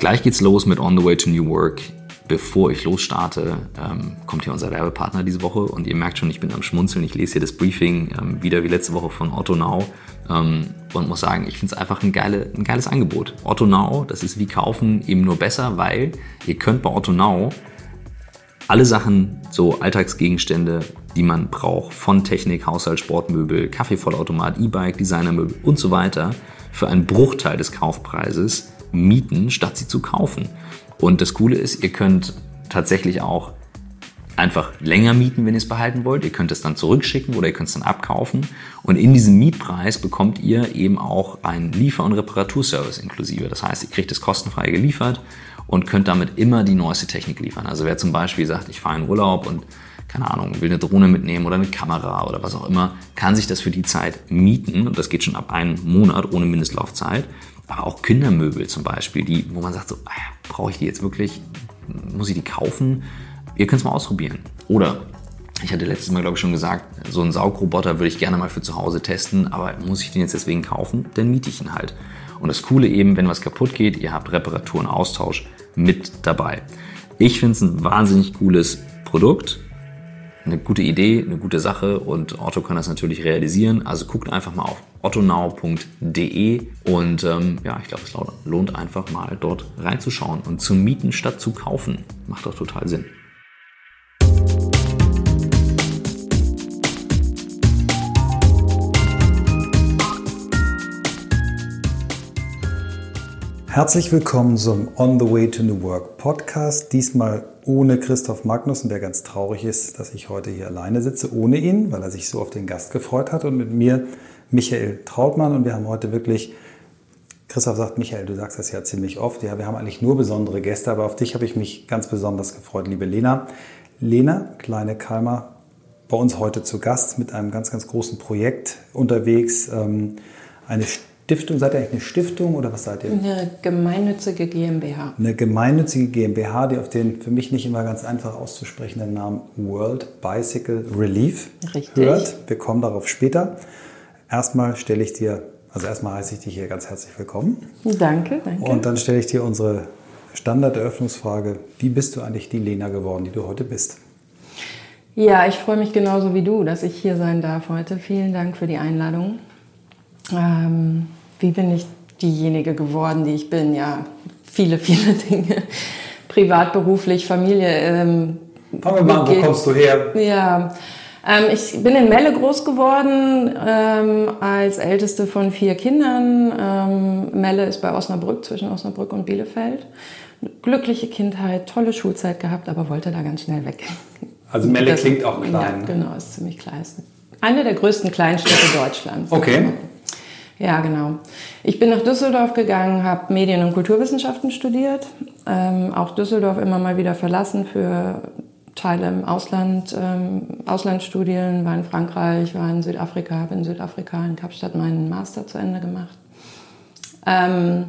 gleich geht's los mit On the Way to New Work. Bevor ich losstarte, ähm, kommt hier unser Werbepartner diese Woche und ihr merkt schon, ich bin am Schmunzeln. Ich lese hier das Briefing ähm, wieder wie letzte Woche von Otto Now ähm, und muss sagen, ich finde es einfach ein, geile, ein geiles Angebot. Otto Now, das ist wie kaufen eben nur besser, weil ihr könnt bei Otto Now alle Sachen, so Alltagsgegenstände, die man braucht, von Technik, Haushalt, Sportmöbel, Kaffeevollautomat, E-Bike, Designermöbel und so weiter, für einen Bruchteil des Kaufpreises mieten, statt sie zu kaufen. Und das Coole ist, ihr könnt tatsächlich auch einfach länger mieten, wenn ihr es behalten wollt. Ihr könnt es dann zurückschicken oder ihr könnt es dann abkaufen. Und in diesem Mietpreis bekommt ihr eben auch einen Liefer- und Reparaturservice inklusive. Das heißt, ihr kriegt es kostenfrei geliefert und könnt damit immer die neueste Technik liefern. Also wer zum Beispiel sagt, ich fahre in Urlaub und keine Ahnung, will eine Drohne mitnehmen oder eine Kamera oder was auch immer, kann sich das für die Zeit mieten. Und das geht schon ab einem Monat ohne Mindestlaufzeit aber auch Kindermöbel zum Beispiel, die, wo man sagt, so, ah brauche ich die jetzt wirklich? Muss ich die kaufen? Ihr könnt es mal ausprobieren. Oder ich hatte letztes Mal, glaube ich, schon gesagt, so einen Saugroboter würde ich gerne mal für zu Hause testen, aber muss ich den jetzt deswegen kaufen? Dann miete ich ihn halt. Und das Coole eben, wenn was kaputt geht, ihr habt Reparatur und Austausch mit dabei. Ich finde es ein wahnsinnig cooles Produkt eine gute Idee, eine gute Sache und Otto kann das natürlich realisieren. Also guckt einfach mal auf ottonau.de und ähm, ja, ich glaube, es lohnt einfach mal dort reinzuschauen und zu mieten statt zu kaufen. Macht doch total Sinn. Herzlich willkommen zum On the Way to New Work Podcast. Diesmal ohne Christoph Magnussen, der ganz traurig ist, dass ich heute hier alleine sitze, ohne ihn, weil er sich so auf den Gast gefreut hat. Und mit mir Michael Trautmann. Und wir haben heute wirklich, Christoph sagt, Michael, du sagst das ja ziemlich oft. Ja, wir haben eigentlich nur besondere Gäste, aber auf dich habe ich mich ganz besonders gefreut, liebe Lena. Lena, kleine Kalmer, bei uns heute zu Gast mit einem ganz, ganz großen Projekt unterwegs. Ähm, eine Stiftung, seid ihr eigentlich eine Stiftung oder was seid ihr? Eine gemeinnützige GmbH. Eine gemeinnützige GmbH, die auf den für mich nicht immer ganz einfach auszusprechenden Namen World Bicycle Relief Richtig. hört. Wir kommen darauf später. Erstmal stelle ich dir, also erstmal heiße ich dich hier ganz herzlich willkommen. Danke, danke. Und dann stelle ich dir unsere Standarderöffnungsfrage. Wie bist du eigentlich die Lena geworden, die du heute bist? Ja, ich freue mich genauso wie du, dass ich hier sein darf heute. Vielen Dank für die Einladung. Ähm, wie bin ich diejenige geworden, die ich bin? Ja, viele, viele Dinge. Privat, beruflich, Familie. Ähm, Fangen wir mal an, wo kommst du her? Ja, ähm, ich bin in Melle groß geworden, ähm, als älteste von vier Kindern. Ähm, Melle ist bei Osnabrück, zwischen Osnabrück und Bielefeld. Glückliche Kindheit, tolle Schulzeit gehabt, aber wollte da ganz schnell weg. Also Melle das, klingt auch klein. Ja, genau, ist ziemlich klein. Eine der größten Kleinstädte Deutschlands. Okay. Ja, genau. Ich bin nach Düsseldorf gegangen, habe Medien- und Kulturwissenschaften studiert. Ähm, auch Düsseldorf immer mal wieder verlassen für Teile im Ausland, ähm, Auslandsstudien, war in Frankreich, war in Südafrika, habe in Südafrika in Kapstadt meinen Master zu Ende gemacht. Ähm,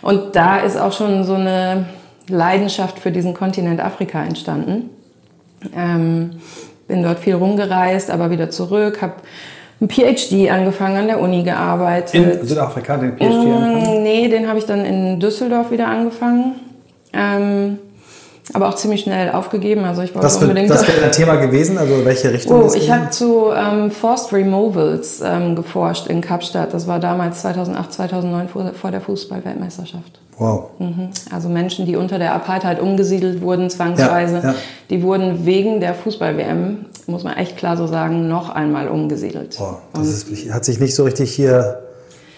und da ist auch schon so eine Leidenschaft für diesen Kontinent Afrika entstanden. Ähm, bin dort viel rumgereist, aber wieder zurück, habe ein PhD angefangen, an der Uni gearbeitet. In Südafrika den PhD mm, angefangen? Nee, den habe ich dann in Düsseldorf wieder angefangen. Ähm, aber auch ziemlich schnell aufgegeben. Also ich wollte das unbedingt. Das wäre dein Thema gewesen, also welche Richtung? Oh, ich habe zu ähm, Forced Removals ähm, geforscht in Kapstadt. Das war damals 2008, 2009 vor, vor der Fußballweltmeisterschaft. Wow. Mhm. Also Menschen, die unter der Apartheid umgesiedelt wurden, zwangsweise, ja, ja. die wurden wegen der Fußball-WM, muss man echt klar so sagen, noch einmal umgesiedelt. Wow. Das ist, hat sich nicht so richtig hier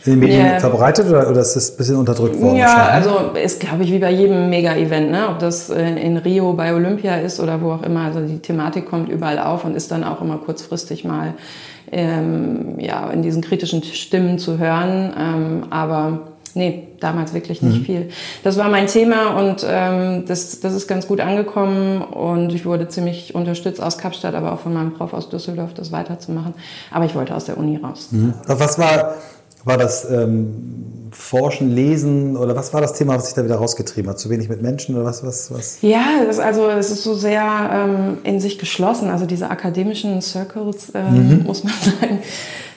in den Medien yeah. verbreitet oder, oder ist das ein bisschen unterdrückt worden? Ja, also ist, glaube ich, wie bei jedem Mega-Event, ne? ob das äh, in Rio bei Olympia ist oder wo auch immer. Also die Thematik kommt überall auf und ist dann auch immer kurzfristig mal ähm, ja, in diesen kritischen Stimmen zu hören. Ähm, aber nee, damals wirklich nicht mhm. viel. Das war mein Thema und ähm, das, das ist ganz gut angekommen und ich wurde ziemlich unterstützt aus Kapstadt, aber auch von meinem Prof aus Düsseldorf, das weiterzumachen. Aber ich wollte aus der Uni raus. Mhm. Was war war das ähm, Forschen, Lesen oder was war das Thema, was sich da wieder rausgetrieben hat? Zu wenig mit Menschen oder was? was, was? Ja, das, also es ist so sehr ähm, in sich geschlossen. Also diese akademischen Circles, ähm, mhm. muss man sagen,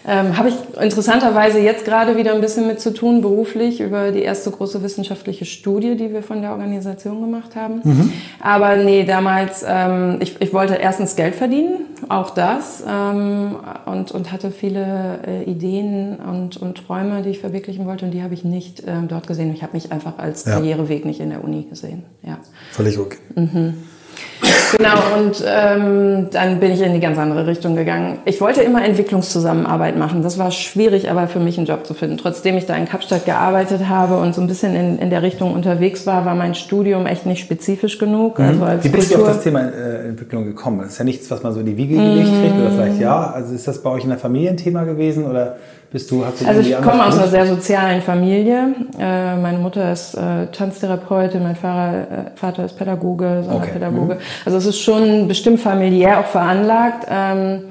Ähm, Habe ich interessanterweise jetzt gerade wieder ein bisschen mit zu tun, beruflich, über die erste große wissenschaftliche Studie, die wir von der Organisation gemacht haben. Mhm. Aber nee, damals, ähm, ich, ich wollte erstens Geld verdienen, auch das, ähm, und, und hatte viele äh, Ideen und, und Träume, die ich verwirklichen wollte, und die habe ich nicht ähm, dort gesehen. Ich habe mich einfach als ja. Karriereweg nicht in der Uni gesehen. Ja. Völlig okay. Mhm. Genau, und ähm, dann bin ich in die ganz andere Richtung gegangen. Ich wollte immer Entwicklungszusammenarbeit machen. Das war schwierig, aber für mich einen Job zu finden. Trotzdem ich da in Kapstadt gearbeitet habe und so ein bisschen in, in der Richtung unterwegs war, war mein Studium echt nicht spezifisch genug. Mhm. Also als Wie bist Kultur du auf das Thema äh, Entwicklung gekommen? Das ist ja nichts, was man so in die Wiege gelegt kriegt, oder vielleicht ja. Also ist das bei euch in der Familie ein Thema gewesen oder bist du, hast du Also ich komme aus einer sehr sozialen Familie. Äh, meine Mutter ist äh, Tanztherapeutin, mein Vater, äh, Vater ist Pädagoge, Sonderpädagoge. Okay. Mhm. Also es ist schon bestimmt familiär auch veranlagt. Ähm,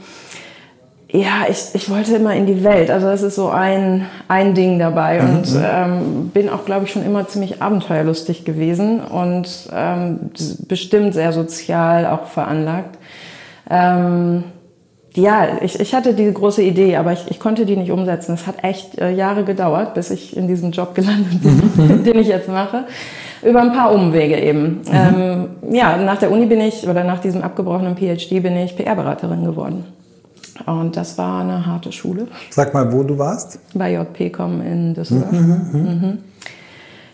ja, ich, ich wollte immer in die Welt. Also das ist so ein, ein Ding dabei. Mhm. Und ähm, bin auch, glaube ich, schon immer ziemlich abenteuerlustig gewesen und ähm, bestimmt sehr sozial auch veranlagt. Ähm, ja, ich, ich hatte diese große Idee, aber ich, ich konnte die nicht umsetzen. Es hat echt äh, Jahre gedauert, bis ich in diesem Job gelandet bin, mhm. den ich jetzt mache. Über ein paar Umwege eben. Mhm. Ähm, ja, nach der Uni bin ich, oder nach diesem abgebrochenen PhD bin ich PR-Beraterin geworden. Und das war eine harte Schule. Sag mal, wo du warst? Bei JPCom in Düsseldorf. Mhm, mhm, mhm.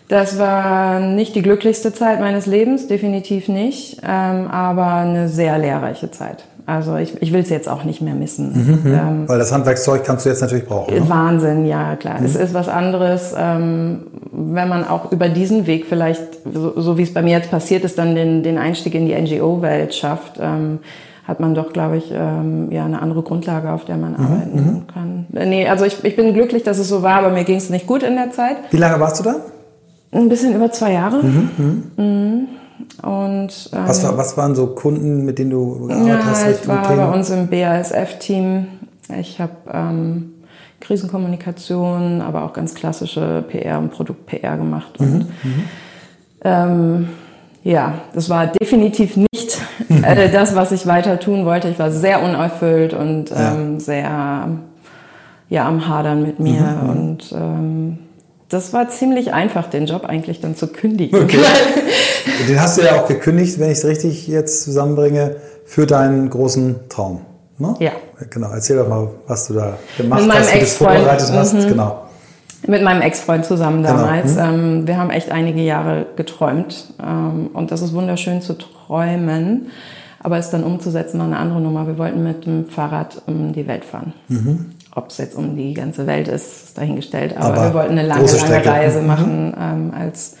Das war nicht die glücklichste Zeit meines Lebens, definitiv nicht, ähm, aber eine sehr lehrreiche Zeit. Also ich, ich will es jetzt auch nicht mehr missen. Mhm, mhm, ähm, Weil das Handwerkszeug kannst du jetzt natürlich brauchen. Ne? Wahnsinn, ja klar. Mhm. Es ist was anderes, ähm, wenn man auch über diesen Weg vielleicht, so, so wie es bei mir jetzt passiert ist, dann den, den Einstieg in die NGO-Welt schafft. Ähm, hat man doch, glaube ich, ähm, ja eine andere Grundlage, auf der man mhm, arbeiten mhm. kann. Äh, nee, also ich, ich bin glücklich, dass es so war, aber mir ging es nicht gut in der Zeit. Wie lange warst du da? Ein bisschen über zwei Jahre. Mhm, mhm. Und, ähm, was, war, was waren so Kunden, mit denen du gearbeitet ja, hast? Ich war Themen? bei uns im BASF-Team. Ich habe ähm, Krisenkommunikation, aber auch ganz klassische PR und Produkt-PR gemacht. Mhm, und, mhm. ähm, ja, das war definitiv nicht äh, das, was ich weiter tun wollte. Ich war sehr unerfüllt und ähm, ja. sehr ja, am Hadern mit mir. Mhm, mhm. und ähm, das war ziemlich einfach, den Job eigentlich dann zu kündigen. Okay. Den hast du ja auch gekündigt, wenn ich es richtig jetzt zusammenbringe, für deinen großen Traum. Ne? Ja. Genau, erzähl doch mal, was du da gemacht hast, wie du es vorbereitet hast. Mhm. Genau. Mit meinem Ex-Freund zusammen genau. damals. Genau. Mhm. wir haben echt einige Jahre geträumt. Ähm, und das ist wunderschön zu träumen. Aber es dann umzusetzen, war eine andere Nummer. Wir wollten mit dem Fahrrad um die Welt fahren. Mhm. Ob es jetzt um die ganze Welt ist, ist dahingestellt. Aber, Aber wir wollten eine lange, lange Reise mhm. machen ähm, als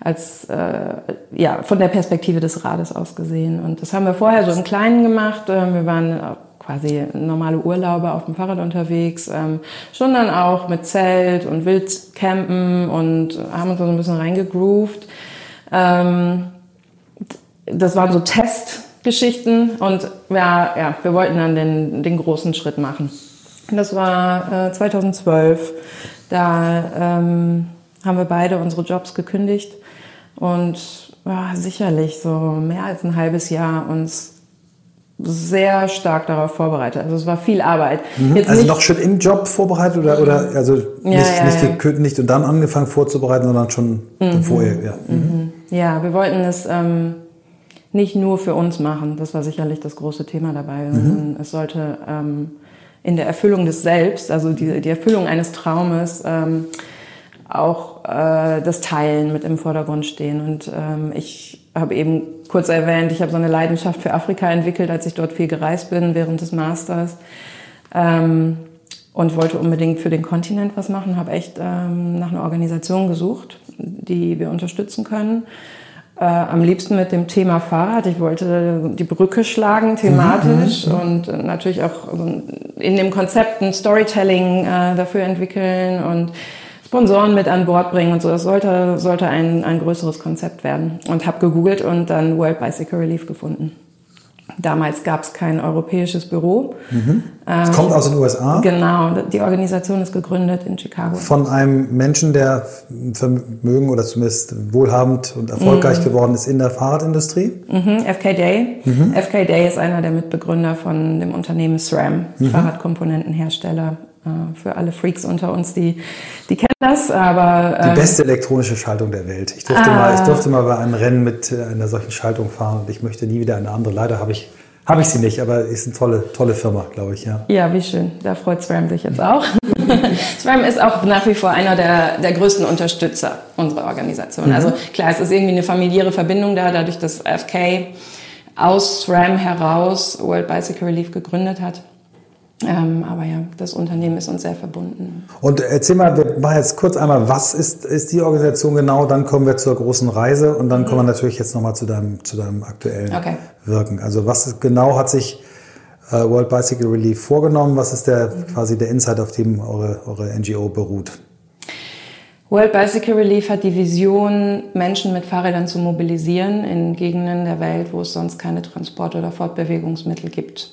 als äh, ja von der Perspektive des Rades aus gesehen. Und das haben wir vorher so im Kleinen gemacht. Ähm, wir waren quasi normale Urlauber auf dem Fahrrad unterwegs, ähm, schon dann auch mit Zelt und Wildcampen und haben uns so ein bisschen reingegroovt. Ähm, das waren so Testgeschichten und ja, ja, wir wollten dann den, den großen Schritt machen. Das war äh, 2012. Da ähm, haben wir beide unsere Jobs gekündigt und ja, sicherlich so mehr als ein halbes Jahr uns sehr stark darauf vorbereitet. Also es war viel Arbeit. Mhm. also noch schon im Job vorbereitet oder, oder also nicht, ja, ja, nicht ja. gekündigt und dann angefangen vorzubereiten, sondern schon mhm. vorher. Ja. Mhm. ja, wir wollten es ähm, nicht nur für uns machen. Das war sicherlich das große Thema dabei. Mhm. Es sollte ähm, in der Erfüllung des Selbst, also die, die Erfüllung eines Traumes, ähm, auch äh, das Teilen mit im Vordergrund stehen. Und ähm, ich habe eben kurz erwähnt, ich habe so eine Leidenschaft für Afrika entwickelt, als ich dort viel gereist bin während des Masters. Ähm, und wollte unbedingt für den Kontinent was machen, habe echt ähm, nach einer Organisation gesucht, die wir unterstützen können. Äh, am liebsten mit dem Thema Fahrrad. Ich wollte die Brücke schlagen thematisch mhm, und natürlich auch in dem Konzept ein Storytelling äh, dafür entwickeln und Sponsoren mit an Bord bringen und so. Das sollte, sollte ein, ein größeres Konzept werden. Und habe gegoogelt und dann World Bicycle Relief gefunden. Damals gab es kein europäisches Büro. Mhm. Es ähm, kommt aus den USA. Genau, die Organisation ist gegründet in Chicago. Von einem Menschen, der Vermögen oder zumindest wohlhabend und erfolgreich mhm. geworden ist in der Fahrradindustrie. Mhm. FK Day. Mhm. FK Day ist einer der Mitbegründer von dem Unternehmen SRAM, mhm. Fahrradkomponentenhersteller für alle Freaks unter uns, die, die kennen das, aber... Die ähm, beste elektronische Schaltung der Welt. Ich durfte, ah, mal, ich durfte mal bei einem Rennen mit äh, einer solchen Schaltung fahren und ich möchte nie wieder eine andere. Leider habe ich habe ich sie nicht, aber ist eine tolle, tolle Firma, glaube ich, ja. Ja, wie schön. Da freut SRAM sich jetzt auch. SRAM ist auch nach wie vor einer der, der größten Unterstützer unserer Organisation. Mhm. Also klar, es ist irgendwie eine familiäre Verbindung da, dadurch, dass FK aus SRAM heraus World Bicycle Relief gegründet hat. Ähm, aber ja, das Unternehmen ist uns sehr verbunden. Und erzähl mal, wir machen jetzt kurz einmal, was ist, ist die Organisation genau? Dann kommen wir zur großen Reise und dann mhm. kommen wir natürlich jetzt nochmal zu deinem, zu deinem aktuellen okay. Wirken. Also was genau hat sich äh, World Bicycle Relief vorgenommen? Was ist der mhm. quasi der Insight, auf dem eure, eure NGO beruht? World Bicycle Relief hat die Vision, Menschen mit Fahrrädern zu mobilisieren in Gegenden der Welt, wo es sonst keine Transport- oder Fortbewegungsmittel gibt.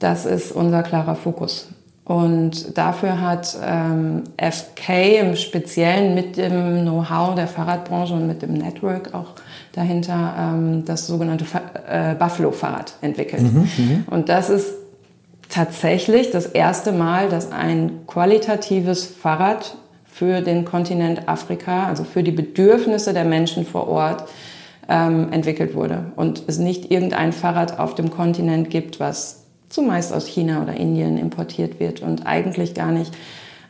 Das ist unser klarer Fokus. Und dafür hat ähm, FK im Speziellen mit dem Know-how der Fahrradbranche und mit dem Network auch dahinter ähm, das sogenannte äh, Buffalo-Fahrrad entwickelt. Mhm, mhm, und das ist tatsächlich das erste Mal, dass ein qualitatives Fahrrad für den Kontinent Afrika, also für die Bedürfnisse der Menschen vor Ort, ähm, entwickelt wurde. Und es nicht irgendein Fahrrad auf dem Kontinent gibt, was zumeist aus China oder Indien importiert wird und eigentlich gar nicht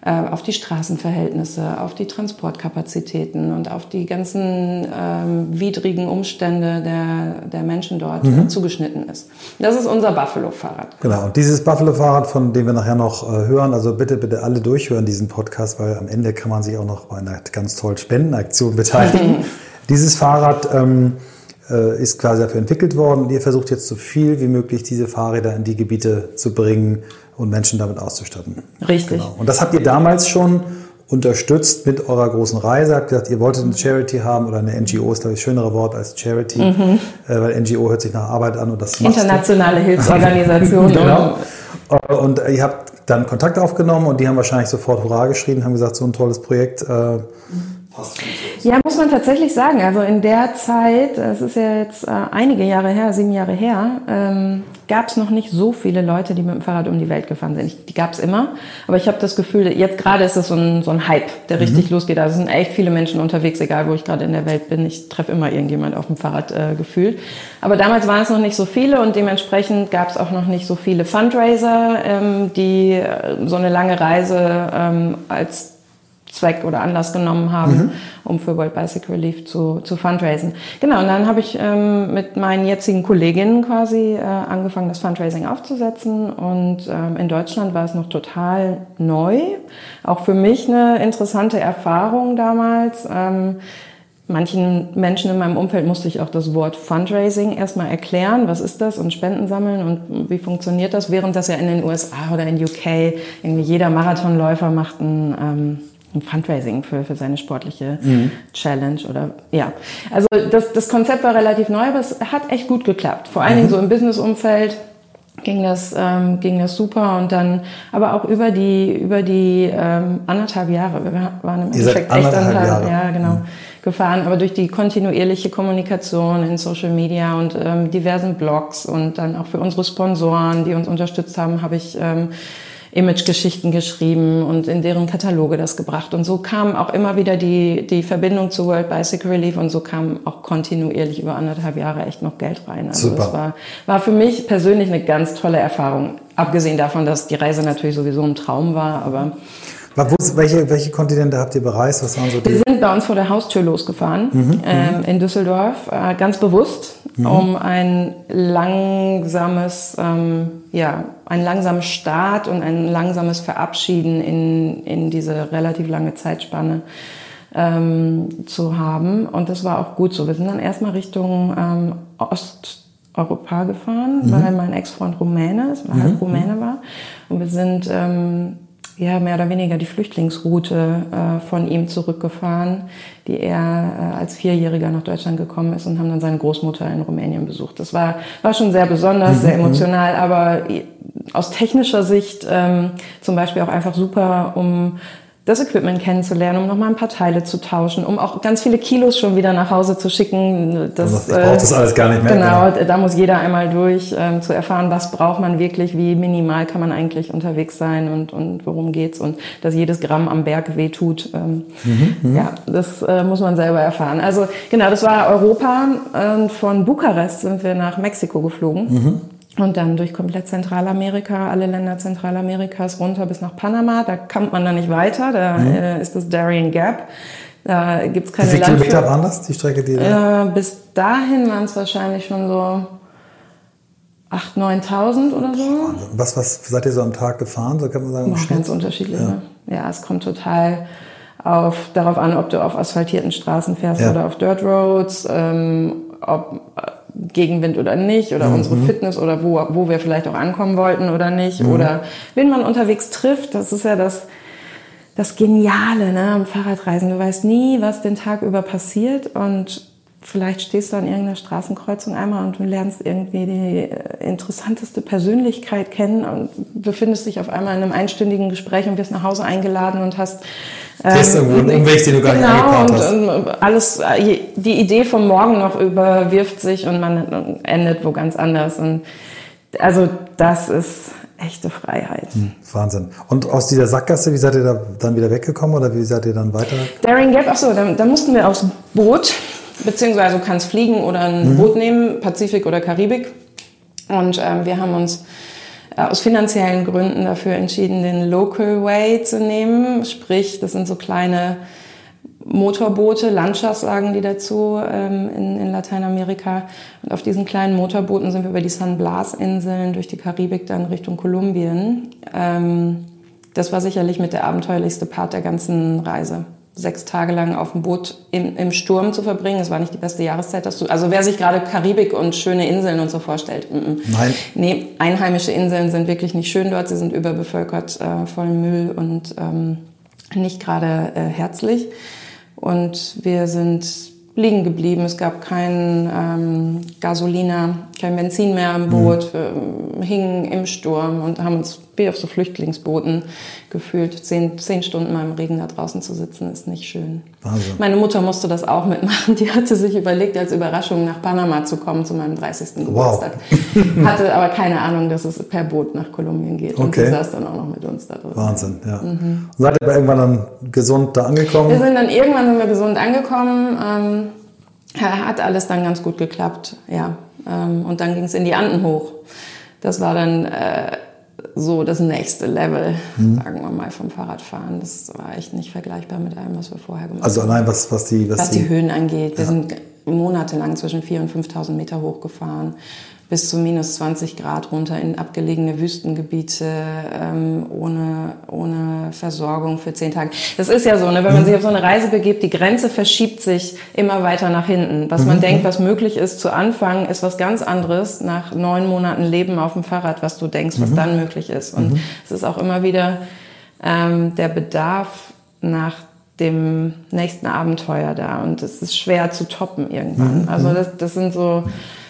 äh, auf die Straßenverhältnisse, auf die Transportkapazitäten und auf die ganzen ähm, widrigen Umstände der, der Menschen dort mhm. zugeschnitten ist. Das ist unser Buffalo-Fahrrad. Genau, und dieses Buffalo-Fahrrad, von dem wir nachher noch äh, hören, also bitte, bitte alle durchhören diesen Podcast, weil am Ende kann man sich auch noch bei einer ganz tollen Spendenaktion beteiligen. dieses Fahrrad ähm, äh, ist quasi dafür entwickelt worden. Und ihr versucht jetzt so viel wie möglich diese Fahrräder in die Gebiete zu bringen und Menschen damit auszustatten. Richtig. Genau. Und das habt ihr damals schon unterstützt mit eurer großen Reise. Habt gesagt, ihr wolltet eine Charity haben oder eine NGO ist, glaube ich, das schönere Wort als Charity, mhm. äh, weil NGO hört sich nach Arbeit an und das Internationale Hilfsorganisation. genau. Und ihr habt dann Kontakt aufgenommen und die haben wahrscheinlich sofort Hurra geschrien, haben gesagt, so ein tolles Projekt. Äh, Passt ja, muss man tatsächlich sagen. Also in der Zeit, das ist ja jetzt äh, einige Jahre her, sieben Jahre her, ähm, gab es noch nicht so viele Leute, die mit dem Fahrrad um die Welt gefahren sind. Ich, die gab es immer, aber ich habe das Gefühl, jetzt gerade ist es so ein, so ein Hype, der mhm. richtig losgeht. Also es sind echt viele Menschen unterwegs, egal wo ich gerade in der Welt bin. Ich treffe immer irgendjemand auf dem Fahrrad äh, gefühlt. Aber damals waren es noch nicht so viele und dementsprechend gab es auch noch nicht so viele Fundraiser, ähm, die äh, so eine lange Reise ähm, als Zweck oder Anlass genommen haben, mhm. um für World Bicycle Relief zu, zu fundraisen. Genau, und dann habe ich ähm, mit meinen jetzigen Kolleginnen quasi äh, angefangen, das Fundraising aufzusetzen. Und ähm, in Deutschland war es noch total neu. Auch für mich eine interessante Erfahrung damals. Ähm, manchen Menschen in meinem Umfeld musste ich auch das Wort Fundraising erstmal erklären. Was ist das? Und Spenden sammeln und wie funktioniert das? Während das ja in den USA oder in UK irgendwie jeder Marathonläufer macht ein ähm, ein Fundraising für, für seine sportliche mhm. Challenge oder ja. Also das, das Konzept war relativ neu, aber es hat echt gut geklappt. Vor allen mhm. Dingen so im Businessumfeld ging das ähm, ging das super und dann aber auch über die über die ähm, anderthalb Jahre wir waren im Endeffekt echt anderthalb Jahre. ja genau mhm. gefahren aber durch die kontinuierliche Kommunikation in Social Media und ähm, diversen Blogs und dann auch für unsere Sponsoren die uns unterstützt haben habe ich ähm, Imagegeschichten geschrieben und in deren Kataloge das gebracht. Und so kam auch immer wieder die, die Verbindung zu World Bicycle Relief und so kam auch kontinuierlich über anderthalb Jahre echt noch Geld rein. Also Super. das war, war für mich persönlich eine ganz tolle Erfahrung. Abgesehen davon, dass die Reise natürlich sowieso ein Traum war, aber wo, welche, welche Kontinente habt ihr bereist? Was waren so die? Wir sind bei uns vor der Haustür losgefahren, mhm, ähm, mhm. in Düsseldorf, äh, ganz bewusst, mhm. um ein langsames, ähm, ja, einen langsamen Start und ein langsames Verabschieden in, in diese relativ lange Zeitspanne ähm, zu haben. Und das war auch gut so. Wir sind dann erstmal Richtung ähm, Osteuropa gefahren, mhm. weil mein Ex-Freund Rumäne ist, mhm. halb Rumäne war. Und wir sind ähm, ja, mehr oder weniger die Flüchtlingsroute äh, von ihm zurückgefahren, die er äh, als Vierjähriger nach Deutschland gekommen ist und haben dann seine Großmutter in Rumänien besucht. Das war, war schon sehr besonders, mhm. sehr emotional, aber aus technischer Sicht ähm, zum Beispiel auch einfach super, um das Equipment kennenzulernen, um nochmal ein paar Teile zu tauschen, um auch ganz viele Kilos schon wieder nach Hause zu schicken. Das, ich brauche das alles gar nicht mehr. Genau, genau. da muss jeder einmal durch, ähm, zu erfahren, was braucht man wirklich, wie minimal kann man eigentlich unterwegs sein und, und worum geht's und dass jedes Gramm am Berg wehtut. Ähm, mhm, mhm, ja, das äh, muss man selber erfahren. Also genau, das war Europa. Äh, von Bukarest sind wir nach Mexiko geflogen. Mhm. Und dann durch komplett Zentralamerika, alle Länder Zentralamerikas runter bis nach Panama. Da kommt man dann nicht weiter. Da mhm. äh, ist das Darien Gap. Da gibt es keine Wie viele Kilometer waren das, die Strecke? Die äh, bis dahin waren es wahrscheinlich schon so 8.000, 9.000 oder so. Was, was seid ihr so am Tag gefahren? So kann man sagen, Boah, ganz unterschiedlich. Ja. Ne? ja, es kommt total auf, darauf an, ob du auf asphaltierten Straßen fährst ja. oder auf Dirt Roads, ähm, ob Gegenwind oder nicht oder mhm. unsere Fitness oder wo, wo wir vielleicht auch ankommen wollten oder nicht mhm. oder wen man unterwegs trifft. Das ist ja das, das Geniale ne, am Fahrradreisen. Du weißt nie, was den Tag über passiert und vielleicht stehst du an irgendeiner Straßenkreuzung einmal und du lernst irgendwie die äh, interessanteste Persönlichkeit kennen und befindest dich auf einmal in einem einstündigen Gespräch und wirst nach Hause eingeladen und hast ähm, irgendwo einen Umweg, den du gar genau, nicht hast. Und, und alles, äh, die Idee vom Morgen noch überwirft sich und man endet wo ganz anders. Und also das ist echte Freiheit. Hm, Wahnsinn. Und aus dieser Sackgasse, wie seid ihr da dann wieder weggekommen oder wie seid ihr dann weiter? Daring Gap, achso, da, da mussten wir aufs Boot beziehungsweise du kannst fliegen oder ein mhm. Boot nehmen, Pazifik oder Karibik. Und ähm, wir haben uns äh, aus finanziellen Gründen dafür entschieden, den Local Way zu nehmen. Sprich, das sind so kleine Motorboote, Lanchas sagen die dazu ähm, in, in Lateinamerika. Und auf diesen kleinen Motorbooten sind wir über die San Blas-Inseln durch die Karibik dann Richtung Kolumbien. Ähm, das war sicherlich mit der abenteuerlichste Part der ganzen Reise sechs Tage lang auf dem Boot im, im Sturm zu verbringen. Es war nicht die beste Jahreszeit. Dass du, also wer sich gerade Karibik und schöne Inseln und so vorstellt. M -m. Nein. Nee, einheimische Inseln sind wirklich nicht schön dort. Sie sind überbevölkert, äh, voll Müll und ähm, nicht gerade äh, herzlich. Und wir sind liegen geblieben. Es gab kein ähm, Gasolina, kein Benzin mehr am Boot. Mhm. Wir hingen im Sturm und haben uns wie auf so Flüchtlingsbooten gefühlt. Zehn, zehn Stunden mal im Regen da draußen zu sitzen, ist nicht schön. Wahnsinn. Meine Mutter musste das auch mitmachen. Die hatte sich überlegt, als Überraschung nach Panama zu kommen zu meinem 30. Geburtstag. Wow. hatte aber keine Ahnung, dass es per Boot nach Kolumbien geht. Okay. Und sie saß dann auch noch mit uns da drin. Wahnsinn, ja. Mhm. Und seid ihr irgendwann dann gesund da angekommen? Wir sind dann irgendwann sind wir gesund angekommen. Ähm, hat alles dann ganz gut geklappt, ja. Ähm, und dann ging es in die Anden hoch. Das war dann äh, so das nächste Level, mhm. sagen wir mal, vom Fahrradfahren. Das war echt nicht vergleichbar mit allem, was wir vorher gemacht also haben. Also allein was, was die... Was, was die, die Höhen angeht. Wir ja. sind monatelang zwischen 4.000 und 5.000 Meter hochgefahren bis zu minus 20 Grad runter in abgelegene Wüstengebiete ähm, ohne, ohne Versorgung für zehn Tage. Das ist ja so, ne? wenn man sich auf so eine Reise begibt, die Grenze verschiebt sich immer weiter nach hinten. Was man mhm. denkt, was möglich ist zu Anfang, ist was ganz anderes nach neun Monaten Leben auf dem Fahrrad, was du denkst, was mhm. dann möglich ist. Und mhm. es ist auch immer wieder ähm, der Bedarf nach dem nächsten Abenteuer da. Und es ist schwer zu toppen irgendwann. Mhm. Also das, das sind so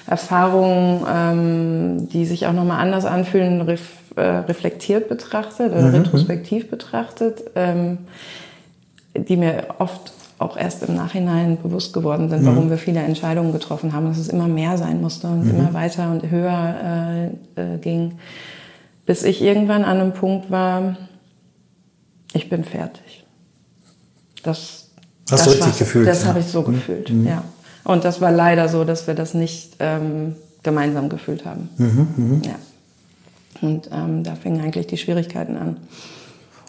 Erfahrungen, ähm, die sich auch nochmal anders anfühlen, ref, äh, reflektiert betrachtet oder mhm. retrospektiv betrachtet, ähm, die mir oft auch erst im Nachhinein bewusst geworden sind, warum mhm. wir viele Entscheidungen getroffen haben, dass es immer mehr sein musste und mhm. immer weiter und höher äh, äh, ging, bis ich irgendwann an einem Punkt war, ich bin fertig. Das, Hast das du richtig gefühlt? Das ja. habe ich so mhm. gefühlt, mhm. ja. Und das war leider so, dass wir das nicht ähm, gemeinsam gefühlt haben. Mhm, mh. Ja. Und ähm, da fingen eigentlich die Schwierigkeiten an.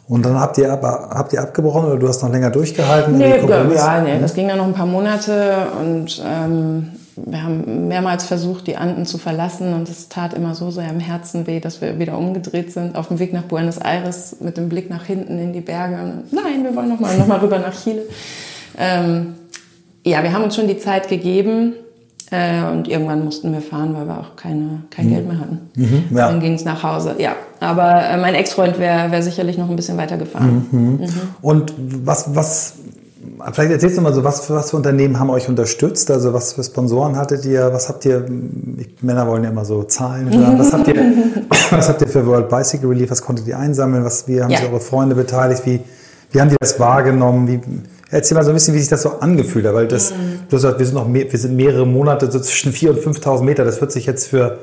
Und dann habt ihr, ab, habt ihr abgebrochen oder du hast noch länger durchgehalten? Nee, ja, nee, das ging dann noch ein paar Monate und ähm, wir haben mehrmals versucht, die Anden zu verlassen und es tat immer so sehr im Herzen weh, dass wir wieder umgedreht sind auf dem Weg nach Buenos Aires mit dem Blick nach hinten in die Berge. Und, nein, wir wollen noch mal, noch mal rüber nach Chile. Ähm, ja, wir haben uns schon die Zeit gegeben äh, und irgendwann mussten wir fahren, weil wir auch keine, kein mhm. Geld mehr hatten. Mhm, ja. Dann ging es nach Hause, ja. Aber äh, mein Ex-Freund wäre wär sicherlich noch ein bisschen weiter gefahren. Mhm. mhm. Und was, was, vielleicht erzählst du mal so, was für, was für Unternehmen haben euch unterstützt? Also was für Sponsoren hattet ihr? Was habt ihr, ich, Männer wollen ja immer so Zahlen hören. Was habt ihr, was habt ihr für World Bicycle Relief? Was konntet ihr einsammeln? Was, wie haben ja. sich eure Freunde beteiligt? Wie, Wie haben die das wahrgenommen? Wie, erzähl mal so ein bisschen, wie sich das so angefühlt hat, weil das, mhm. du hast gesagt, wir sind noch mehr, wir sind mehrere Monate so zwischen 4.000 und 5.000 Meter. Das wird sich jetzt für,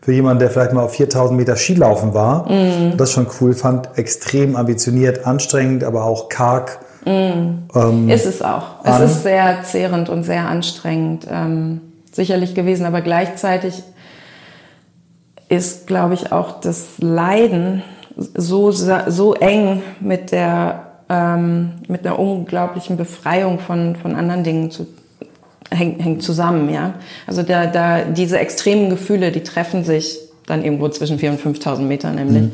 für jemanden, der vielleicht mal auf 4.000 Meter Skilaufen war, mhm. das schon cool fand, extrem ambitioniert, anstrengend, aber auch karg. Mhm. Ähm, ist es auch. Es ist sehr zehrend und sehr anstrengend ähm, sicherlich gewesen, aber gleichzeitig ist, glaube ich, auch das Leiden so, so eng mit der ähm, mit einer unglaublichen Befreiung von, von anderen Dingen zu, hängt, hängt zusammen, ja. Also da, da, diese extremen Gefühle, die treffen sich dann irgendwo zwischen 4.000 und 5.000 Metern nämlich. Mhm.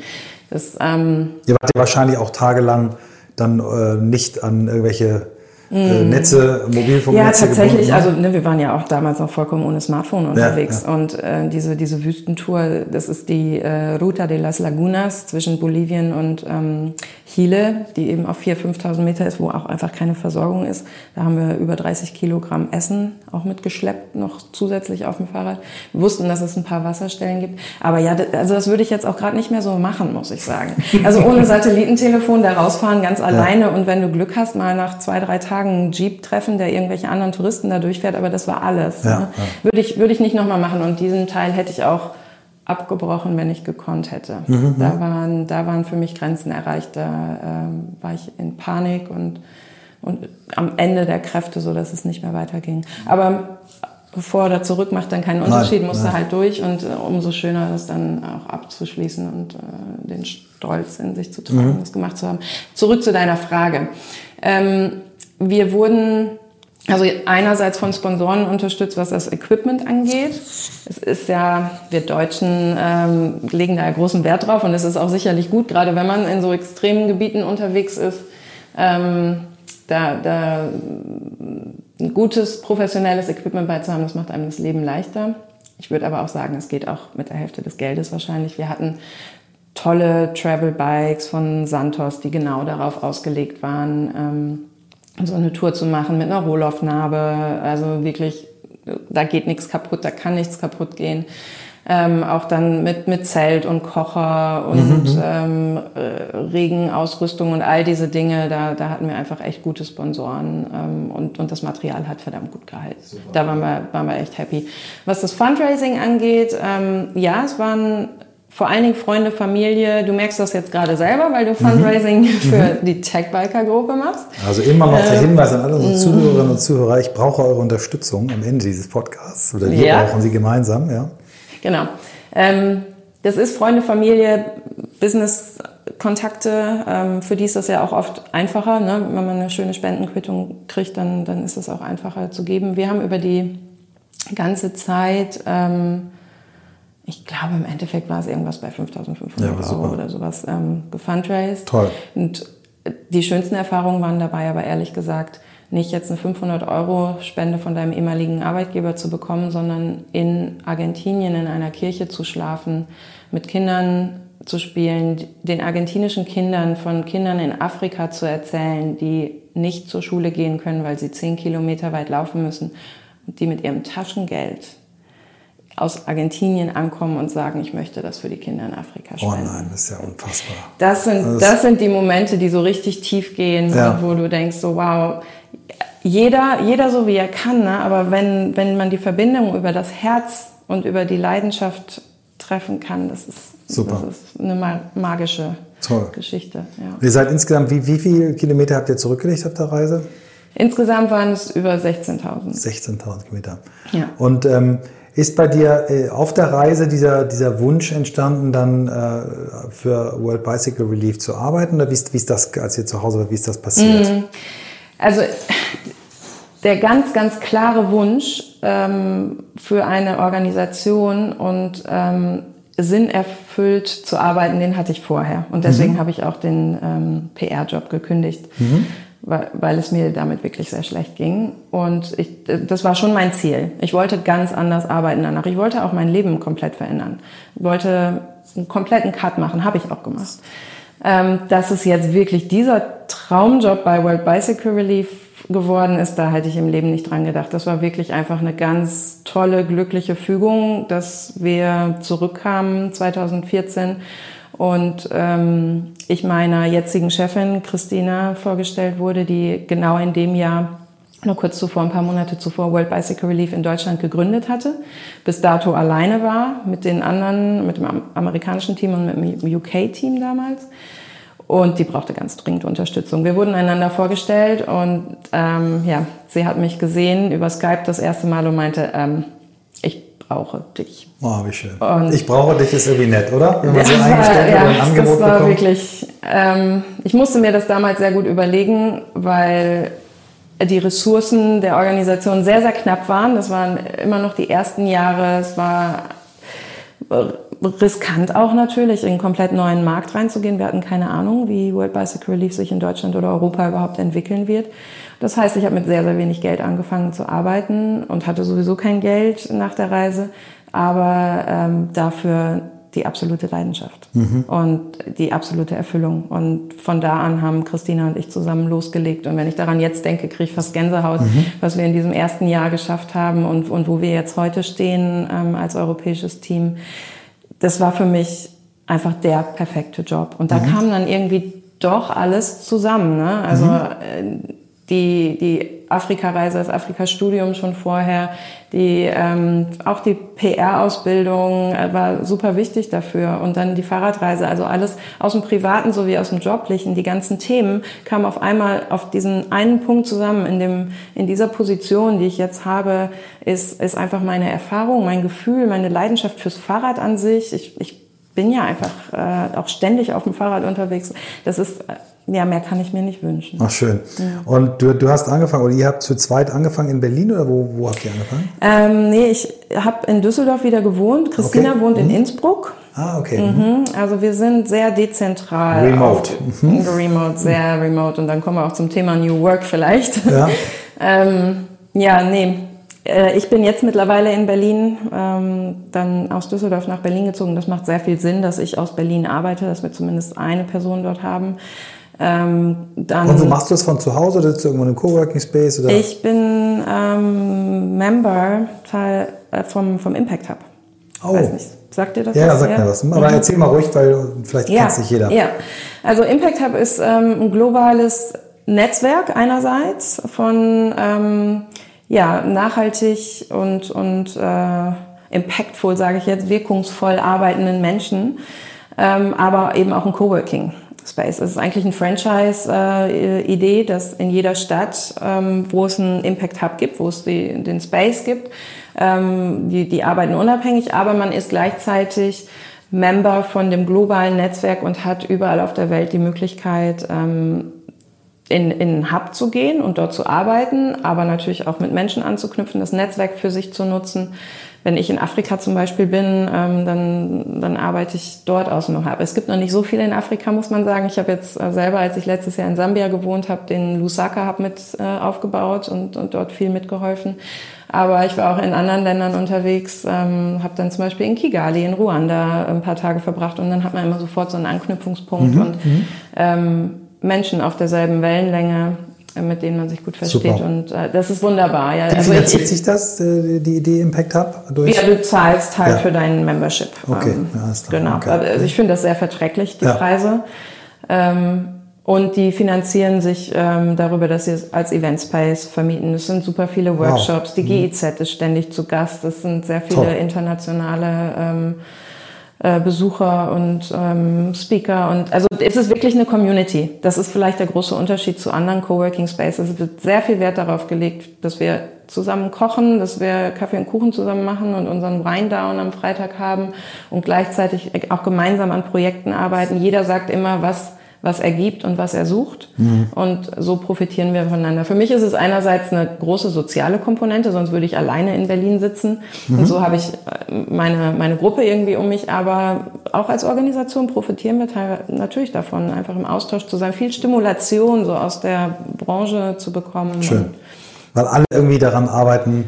Das, ähm, Ihr wart ja wahrscheinlich auch tagelang dann äh, nicht an irgendwelche mhm. Netze, Mobilfunknetze. Ja, tatsächlich. Also ne, wir waren ja auch damals noch vollkommen ohne Smartphone unterwegs. Ja, ja. Und äh, diese, diese Wüstentour, das ist die äh, Ruta de las Lagunas zwischen Bolivien und ähm, Chile, die eben auf 4.000, 5.000 Meter ist, wo auch einfach keine Versorgung ist. Da haben wir über 30 Kilogramm Essen auch mitgeschleppt, noch zusätzlich auf dem Fahrrad. Wir wussten, dass es ein paar Wasserstellen gibt. Aber ja, also das würde ich jetzt auch gerade nicht mehr so machen, muss ich sagen. Also ohne Satellitentelefon da rausfahren, ganz alleine. Ja. Und wenn du Glück hast, mal nach zwei, drei Tagen Tagen Jeep treffen, der irgendwelche anderen Touristen da durchfährt, aber das war alles. Ja, ne? ja. Würde ich, würde ich nicht nochmal machen und diesen Teil hätte ich auch abgebrochen, wenn ich gekonnt hätte. Mhm, mhm, da, waren, da waren für mich Grenzen erreicht. Da äh, war ich in Panik und, und am Ende der Kräfte, so dass es nicht mehr weiterging. Aber vor oder zurück macht dann keinen Unterschied, nein, musste nein. halt durch und äh, umso schöner das dann auch abzuschließen und äh, den Stolz in sich zu tragen, mhm. das gemacht zu haben. Zurück zu deiner Frage. Ähm, wir wurden also einerseits von Sponsoren unterstützt, was das Equipment angeht. Es ist ja, wir Deutschen ähm, legen da großen Wert drauf und es ist auch sicherlich gut, gerade wenn man in so extremen Gebieten unterwegs ist, ähm, da, da ein gutes professionelles Equipment beizuhaben, das macht einem das Leben leichter. Ich würde aber auch sagen, es geht auch mit der Hälfte des Geldes wahrscheinlich. Wir hatten tolle Travel Bikes von Santos, die genau darauf ausgelegt waren. Ähm, so eine Tour zu machen mit einer Rohloff-Narbe. Also wirklich, da geht nichts kaputt, da kann nichts kaputt gehen. Ähm, auch dann mit, mit Zelt und Kocher und mhm. mhm. ähm, äh, Regenausrüstung und all diese Dinge, da, da hatten wir einfach echt gute Sponsoren ähm, und, und das Material hat verdammt gut gehalten. Super. Da waren wir, waren wir echt happy. Was das Fundraising angeht, ähm, ja, es waren vor allen Dingen Freunde, Familie. Du merkst das jetzt gerade selber, weil du mhm. Fundraising mhm. für die Tech-Biker-Gruppe machst. Also immer noch der ähm, Hinweis an alle unsere Zuhörerinnen und Zuhörer, ich brauche eure Unterstützung am Ende dieses Podcasts. Oder wir ja. brauchen sie gemeinsam, ja. Genau. Ähm, das ist Freunde, Familie, Business-Kontakte. Ähm, für die ist das ja auch oft einfacher. Ne? Wenn man eine schöne Spendenquittung kriegt, dann, dann ist das auch einfacher zu geben. Wir haben über die ganze Zeit... Ähm, ich glaube, im Endeffekt war es irgendwas bei 5.500 ja, Euro oder sowas ähm, gefundraised. Toll. Und die schönsten Erfahrungen waren dabei, aber ehrlich gesagt, nicht jetzt eine 500 Euro Spende von deinem ehemaligen Arbeitgeber zu bekommen, sondern in Argentinien in einer Kirche zu schlafen, mit Kindern zu spielen, den argentinischen Kindern von Kindern in Afrika zu erzählen, die nicht zur Schule gehen können, weil sie zehn Kilometer weit laufen müssen und die mit ihrem Taschengeld aus Argentinien ankommen und sagen, ich möchte das für die Kinder in Afrika spenden. Oh nein, das ist ja unfassbar. Das sind, das, das sind die Momente, die so richtig tief gehen, ja. wo du denkst, so wow, jeder, jeder so wie er kann, ne? aber wenn, wenn man die Verbindung über das Herz und über die Leidenschaft treffen kann, das ist, Super. Das ist eine magische Toll. Geschichte. Ja. Ihr seid insgesamt, wie, wie viele Kilometer habt ihr zurückgelegt auf der Reise? Insgesamt waren es über 16.000. 16.000 Kilometer. Ja. Und ähm, ist bei dir äh, auf der Reise dieser, dieser Wunsch entstanden, dann äh, für World Bicycle Relief zu arbeiten? Oder wie ist, wie ist das, als ihr zu Hause war, wie ist das passiert? Mhm. Also der ganz, ganz klare Wunsch ähm, für eine Organisation und ähm, Sinn erfüllt zu arbeiten, den hatte ich vorher. Und deswegen mhm. habe ich auch den ähm, PR-Job gekündigt. Mhm weil, weil es mir damit wirklich sehr schlecht ging. Und ich, das war schon mein Ziel. Ich wollte ganz anders arbeiten danach. Ich wollte auch mein Leben komplett verändern. Ich wollte einen kompletten Cut machen, habe ich auch gemacht. Ähm, dass es jetzt wirklich dieser Traumjob bei World Bicycle Relief geworden ist, da hätte ich im Leben nicht dran gedacht. Das war wirklich einfach eine ganz tolle, glückliche Fügung, dass wir zurückkamen 2014 und ähm, ich meiner jetzigen Chefin Christina vorgestellt wurde, die genau in dem Jahr nur kurz zuvor, ein paar Monate zuvor, World Bicycle Relief in Deutschland gegründet hatte, bis dato alleine war mit den anderen, mit dem amerikanischen Team und mit dem UK-Team damals. Und die brauchte ganz dringend Unterstützung. Wir wurden einander vorgestellt und ähm, ja, sie hat mich gesehen über Skype das erste Mal und meinte, ähm, brauche dich. Oh, wie schön. Und ich brauche dich ist irgendwie nett, oder? Wenn man so eingestellt ja, ein Angebot das war bekommt. wirklich. Ähm, ich musste mir das damals sehr gut überlegen, weil die Ressourcen der Organisation sehr, sehr knapp waren. Das waren immer noch die ersten Jahre. Es war riskant auch natürlich, in einen komplett neuen Markt reinzugehen. Wir hatten keine Ahnung, wie World Bicycle Relief sich in Deutschland oder Europa überhaupt entwickeln wird. Das heißt, ich habe mit sehr, sehr wenig Geld angefangen zu arbeiten und hatte sowieso kein Geld nach der Reise, aber ähm, dafür die absolute Leidenschaft mhm. und die absolute Erfüllung. Und von da an haben Christina und ich zusammen losgelegt. Und wenn ich daran jetzt denke, kriege ich fast Gänsehaut, mhm. was wir in diesem ersten Jahr geschafft haben und, und wo wir jetzt heute stehen ähm, als europäisches Team. Das war für mich einfach der perfekte Job. Und da mhm. kam dann irgendwie doch alles zusammen. Ne? Also mhm. Die, die Afrika-Reise, das Afrika-Studium schon vorher, die, ähm, auch die PR-Ausbildung äh, war super wichtig dafür und dann die Fahrradreise, also alles aus dem Privaten sowie aus dem Joblichen, die ganzen Themen kamen auf einmal auf diesen einen Punkt zusammen. In, dem, in dieser Position, die ich jetzt habe, ist, ist einfach meine Erfahrung, mein Gefühl, meine Leidenschaft fürs Fahrrad an sich. Ich, ich bin ja einfach äh, auch ständig auf dem Fahrrad unterwegs. Das ist äh, ja, mehr kann ich mir nicht wünschen. Ach, schön. Ja. Und du, du hast angefangen, oder ihr habt zu zweit angefangen in Berlin oder wo, wo habt ihr angefangen? Ähm, nee, ich habe in Düsseldorf wieder gewohnt. Christina okay. wohnt mhm. in Innsbruck. Ah, okay. Mhm. Also wir sind sehr dezentral. Remote. Mhm. Remote, sehr remote. Und dann kommen wir auch zum Thema New Work vielleicht. Ja, ähm, ja nee. Äh, ich bin jetzt mittlerweile in Berlin, ähm, dann aus Düsseldorf nach Berlin gezogen. Das macht sehr viel Sinn, dass ich aus Berlin arbeite, dass wir zumindest eine Person dort haben. Ähm, dann, und wo machst du das von zu Hause oder sitzt du irgendwo in einem Coworking Space? Oder? Ich bin ähm, Member Teil, äh, vom, vom Impact Hub. Oh. Weiß nicht. Sagt dir das ja, was? Ja, sagt mir was. Aber mhm. erzähl mal ruhig, weil vielleicht ja, kennt es nicht jeder. Ja, also Impact Hub ist ähm, ein globales Netzwerk einerseits von ähm, ja, nachhaltig und, und äh, impactful, sage ich jetzt, wirkungsvoll arbeitenden Menschen, ähm, aber eben auch ein Coworking. Space. Es ist eigentlich ein Franchise-Idee, dass in jeder Stadt, ähm, wo es einen Impact Hub gibt, wo es den Space gibt, ähm, die, die arbeiten unabhängig, aber man ist gleichzeitig Member von dem globalen Netzwerk und hat überall auf der Welt die Möglichkeit, ähm, in, in einen Hub zu gehen und dort zu arbeiten, aber natürlich auch mit Menschen anzuknüpfen, das Netzwerk für sich zu nutzen wenn ich in Afrika zum Beispiel bin, ähm, dann, dann arbeite ich dort aus dem Hub. Es gibt noch nicht so viele in Afrika, muss man sagen. Ich habe jetzt äh, selber, als ich letztes Jahr in Sambia gewohnt habe, den Lusaka Hub mit äh, aufgebaut und, und dort viel mitgeholfen. Aber ich war auch in anderen Ländern unterwegs, ähm, habe dann zum Beispiel in Kigali, in Ruanda ein paar Tage verbracht und dann hat man immer sofort so einen Anknüpfungspunkt mhm, und mhm. ähm, Menschen auf derselben Wellenlänge mit denen man sich gut versteht. Super. Und äh, das ist wunderbar. Ja. Wie also finanziert sich das, äh, die Idee Impact Hub? Durch? Ja, du zahlst halt ja. für deinen Membership. Okay, ähm, ja, ist klar. Genau. Okay. Also ich finde das sehr verträglich, die ja. Preise. Ähm, und die finanzieren sich ähm, darüber, dass sie es als Event Space vermieten. Es sind super viele Workshops. Wow. Die GIZ mhm. ist ständig zu Gast. Es sind sehr viele Toll. internationale ähm, äh, Besucher und ähm, Speaker und also es ist wirklich eine Community. Das ist vielleicht der große Unterschied zu anderen Coworking Spaces. Es wird sehr viel Wert darauf gelegt, dass wir zusammen kochen, dass wir Kaffee und Kuchen zusammen machen und unseren Weindown am Freitag haben und gleichzeitig auch gemeinsam an Projekten arbeiten. Jeder sagt immer, was was er gibt und was er sucht. Mhm. Und so profitieren wir voneinander. Für mich ist es einerseits eine große soziale Komponente, sonst würde ich alleine in Berlin sitzen. Mhm. Und so habe ich äh, meine, meine Gruppe irgendwie um mich. Aber auch als Organisation profitieren wir natürlich davon, einfach im Austausch zu sein, viel Stimulation so aus der Branche zu bekommen. Schön. Weil alle irgendwie daran arbeiten,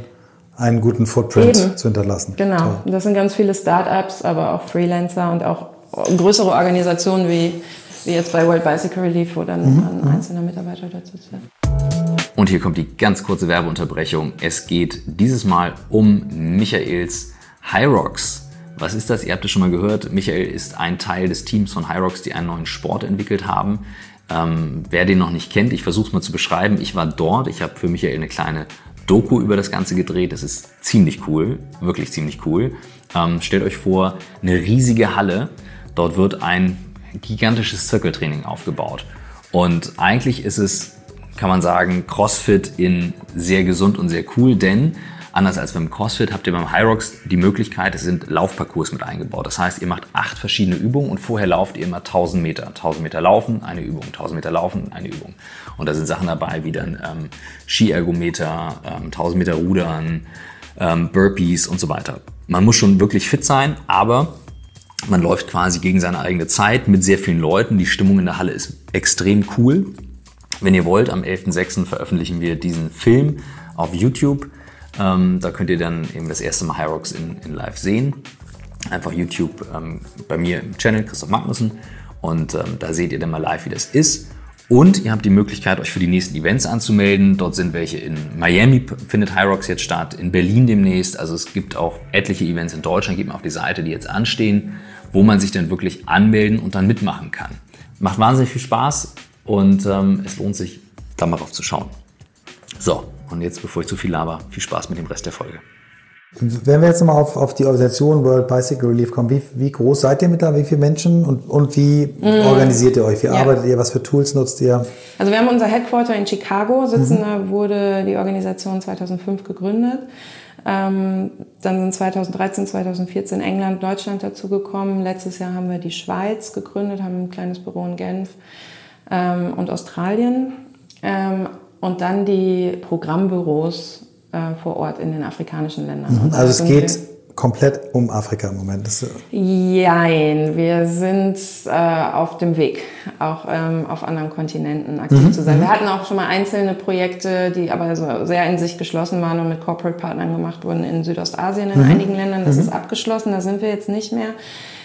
einen guten Footprint Eben. zu hinterlassen. Genau. Toll. Das sind ganz viele Start-ups, aber auch Freelancer und auch größere Organisationen wie wie jetzt bei World Bicycle Relief, wo dann mhm. ein einzelner Mitarbeiter dazu zählt. Und hier kommt die ganz kurze Werbeunterbrechung. Es geht dieses Mal um Michaels High Rocks. Was ist das? Ihr habt es schon mal gehört. Michael ist ein Teil des Teams von Hyrox, die einen neuen Sport entwickelt haben. Ähm, wer den noch nicht kennt, ich versuche es mal zu beschreiben. Ich war dort, ich habe für Michael eine kleine Doku über das Ganze gedreht. Das ist ziemlich cool, wirklich ziemlich cool. Ähm, stellt euch vor, eine riesige Halle. Dort wird ein gigantisches Zirkeltraining aufgebaut. Und eigentlich ist es, kann man sagen, CrossFit in sehr gesund und sehr cool, denn Anders als beim CrossFit habt ihr beim Hyrox die Möglichkeit, es sind Laufparcours mit eingebaut. Das heißt, ihr macht acht verschiedene Übungen und vorher lauft ihr immer 1000 Meter. 1000 Meter laufen, eine Übung. 1000 Meter laufen, eine Übung. Und da sind Sachen dabei wie dann ähm, Skiergometer, ähm, 1000 Meter Rudern, ähm, Burpees und so weiter. Man muss schon wirklich fit sein, aber man läuft quasi gegen seine eigene Zeit mit sehr vielen Leuten. Die Stimmung in der Halle ist extrem cool. Wenn ihr wollt, am 11.06. veröffentlichen wir diesen Film auf YouTube. Ähm, da könnt ihr dann eben das erste Mal Hyrox in, in live sehen. Einfach YouTube ähm, bei mir im Channel, Christoph Magnussen. Und ähm, da seht ihr dann mal live, wie das ist. Und ihr habt die Möglichkeit, euch für die nächsten Events anzumelden. Dort sind welche in Miami, findet Hyrox jetzt statt, in Berlin demnächst. Also es gibt auch etliche Events in Deutschland, geht mal auf die Seite, die jetzt anstehen, wo man sich dann wirklich anmelden und dann mitmachen kann. Macht wahnsinnig viel Spaß und ähm, es lohnt sich, da mal drauf zu schauen. So, und jetzt, bevor ich zu viel laber, viel Spaß mit dem Rest der Folge. Wenn wir jetzt nochmal auf, auf die Organisation World Bicycle Relief kommen, wie, wie groß seid ihr mittlerweile, wie viele Menschen und, und wie mm. organisiert ihr euch? Wie ja. arbeitet ihr? Was für Tools nutzt ihr? Also wir haben unser Headquarter in Chicago sitzen, mhm. da wurde die Organisation 2005 gegründet. Ähm, dann sind 2013, 2014 England, Deutschland dazugekommen. Letztes Jahr haben wir die Schweiz gegründet, haben ein kleines Büro in Genf ähm, und Australien. Ähm, und dann die Programmbüros äh, vor Ort in den afrikanischen Ländern. Mhm. Also es geht komplett um Afrika im Moment. Das Jein, wir sind äh, auf dem Weg, auch ähm, auf anderen Kontinenten aktiv mhm. zu sein. Wir mhm. hatten auch schon mal einzelne Projekte, die aber so sehr in sich geschlossen waren und mit Corporate Partnern gemacht wurden in Südostasien, in mhm. einigen Ländern. Das mhm. ist abgeschlossen, da sind wir jetzt nicht mehr.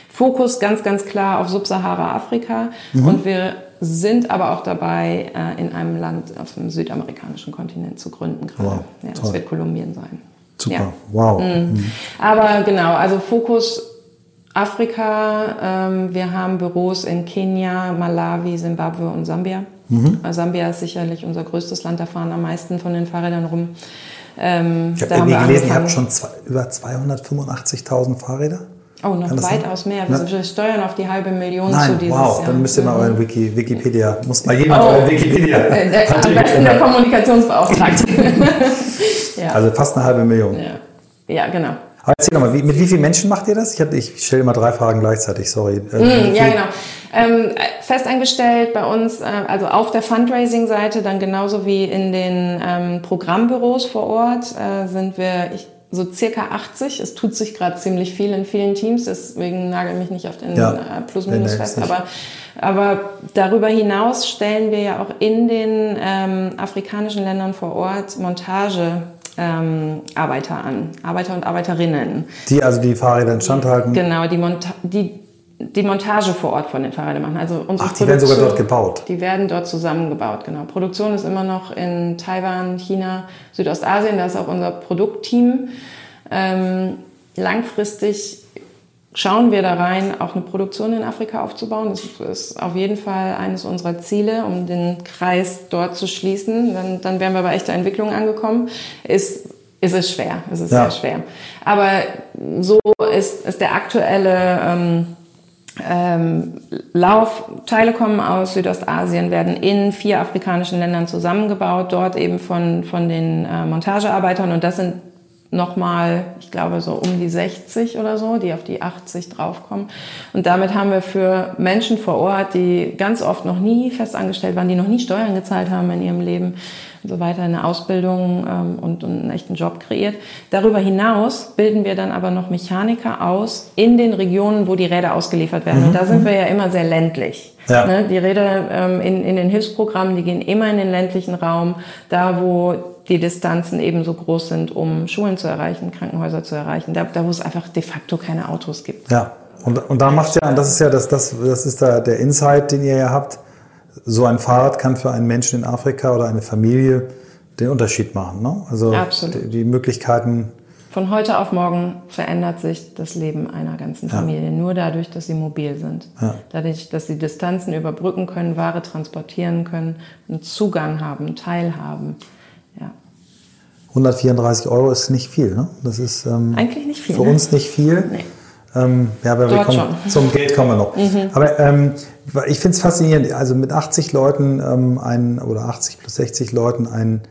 Fokus ganz, ganz klar auf Subsahara-Afrika mhm. und wir sind aber auch dabei, äh, in einem Land auf dem südamerikanischen Kontinent zu gründen gerade. Wow, ja, das wird Kolumbien sein. Super, ja. wow. Mhm. Mhm. Aber genau, also Fokus Afrika. Ähm, wir haben Büros in Kenia, Malawi, Simbabwe und Sambia. Mhm. Äh, Sambia ist sicherlich unser größtes Land, da fahren am meisten von den Fahrrädern rum. Ähm, ich habe irgendwie gelesen, ihr habt schon zwei, über 285.000 Fahrräder. Oh, noch weitaus mehr. Wir steuern auf die halbe Million Nein, zu dieses wow, Jahr. dann müsst ihr mal euren Wiki, Wikipedia, muss mal jemand oh. euren Wikipedia. Äh, der, am besten der Kommunikationsbeauftragte. ja. Also fast eine halbe Million. Ja, ja genau. Aber erzähl nochmal, mit wie vielen Menschen macht ihr das? Ich, ich stelle immer drei Fragen gleichzeitig, sorry. Mm, ja, genau. Ähm, festangestellt bei uns, äh, also auf der Fundraising-Seite, dann genauso wie in den ähm, Programmbüros vor Ort, äh, sind wir, ich so circa 80. Es tut sich gerade ziemlich viel in vielen Teams, deswegen nagel mich nicht auf den ja, äh, Plus-Minus fest. Aber, aber darüber hinaus stellen wir ja auch in den ähm, afrikanischen Ländern vor Ort Montage ähm, Arbeiter an, Arbeiter und Arbeiterinnen. Die also die Fahrräder instand halten? Genau, die, Monta die die Montage vor Ort von den Fahrrädern machen. Also unsere Ach, die werden sogar dort gebaut? Die werden dort zusammengebaut, genau. Produktion ist immer noch in Taiwan, China, Südostasien. Da ist auch unser Produktteam. Ähm, langfristig schauen wir da rein, auch eine Produktion in Afrika aufzubauen. Das ist auf jeden Fall eines unserer Ziele, um den Kreis dort zu schließen. Dann, dann wären wir bei echter Entwicklung angekommen. Ist ist es schwer, es ist ja. sehr schwer. Aber so ist, ist der aktuelle ähm, ähm, Laufteile kommen aus Südostasien, werden in vier afrikanischen Ländern zusammengebaut, dort eben von, von den äh, Montagearbeitern und das sind nochmal, ich glaube, so um die 60 oder so, die auf die 80 draufkommen. Und damit haben wir für Menschen vor Ort, die ganz oft noch nie festangestellt waren, die noch nie Steuern gezahlt haben in ihrem Leben, so weiter, eine Ausbildung ähm, und, und einen echten Job kreiert. Darüber hinaus bilden wir dann aber noch Mechaniker aus in den Regionen, wo die Räder ausgeliefert werden. Mhm. Und da sind wir ja immer sehr ländlich. Ja. Ne? Die Räder ähm, in, in den Hilfsprogrammen, die gehen immer in den ländlichen Raum, da wo die Distanzen eben so groß sind, um Schulen zu erreichen, Krankenhäuser zu erreichen, da, da wo es einfach de facto keine Autos gibt. Ja, und, und da macht ja, und das ist ja das, das, das ist da der Insight, den ihr ja habt, so ein Fahrrad kann für einen Menschen in Afrika oder eine Familie den Unterschied machen. Ne? Also die, die Möglichkeiten von heute auf morgen verändert sich das Leben einer ganzen Familie. Ja. Nur dadurch, dass sie mobil sind. Ja. Dadurch, dass sie Distanzen überbrücken können, Ware transportieren können, einen Zugang haben, teilhaben. Ja. 134 Euro ist nicht viel, ne? Das ist ähm, eigentlich nicht viel. Für ne? uns nicht viel. Nee. Ähm, ja, aber wir kommen, zum Geld kommen wir noch. Mhm. Aber ähm, ich finde es faszinierend, also mit 80 Leuten ähm, ein, oder 80 plus 60 Leuten ein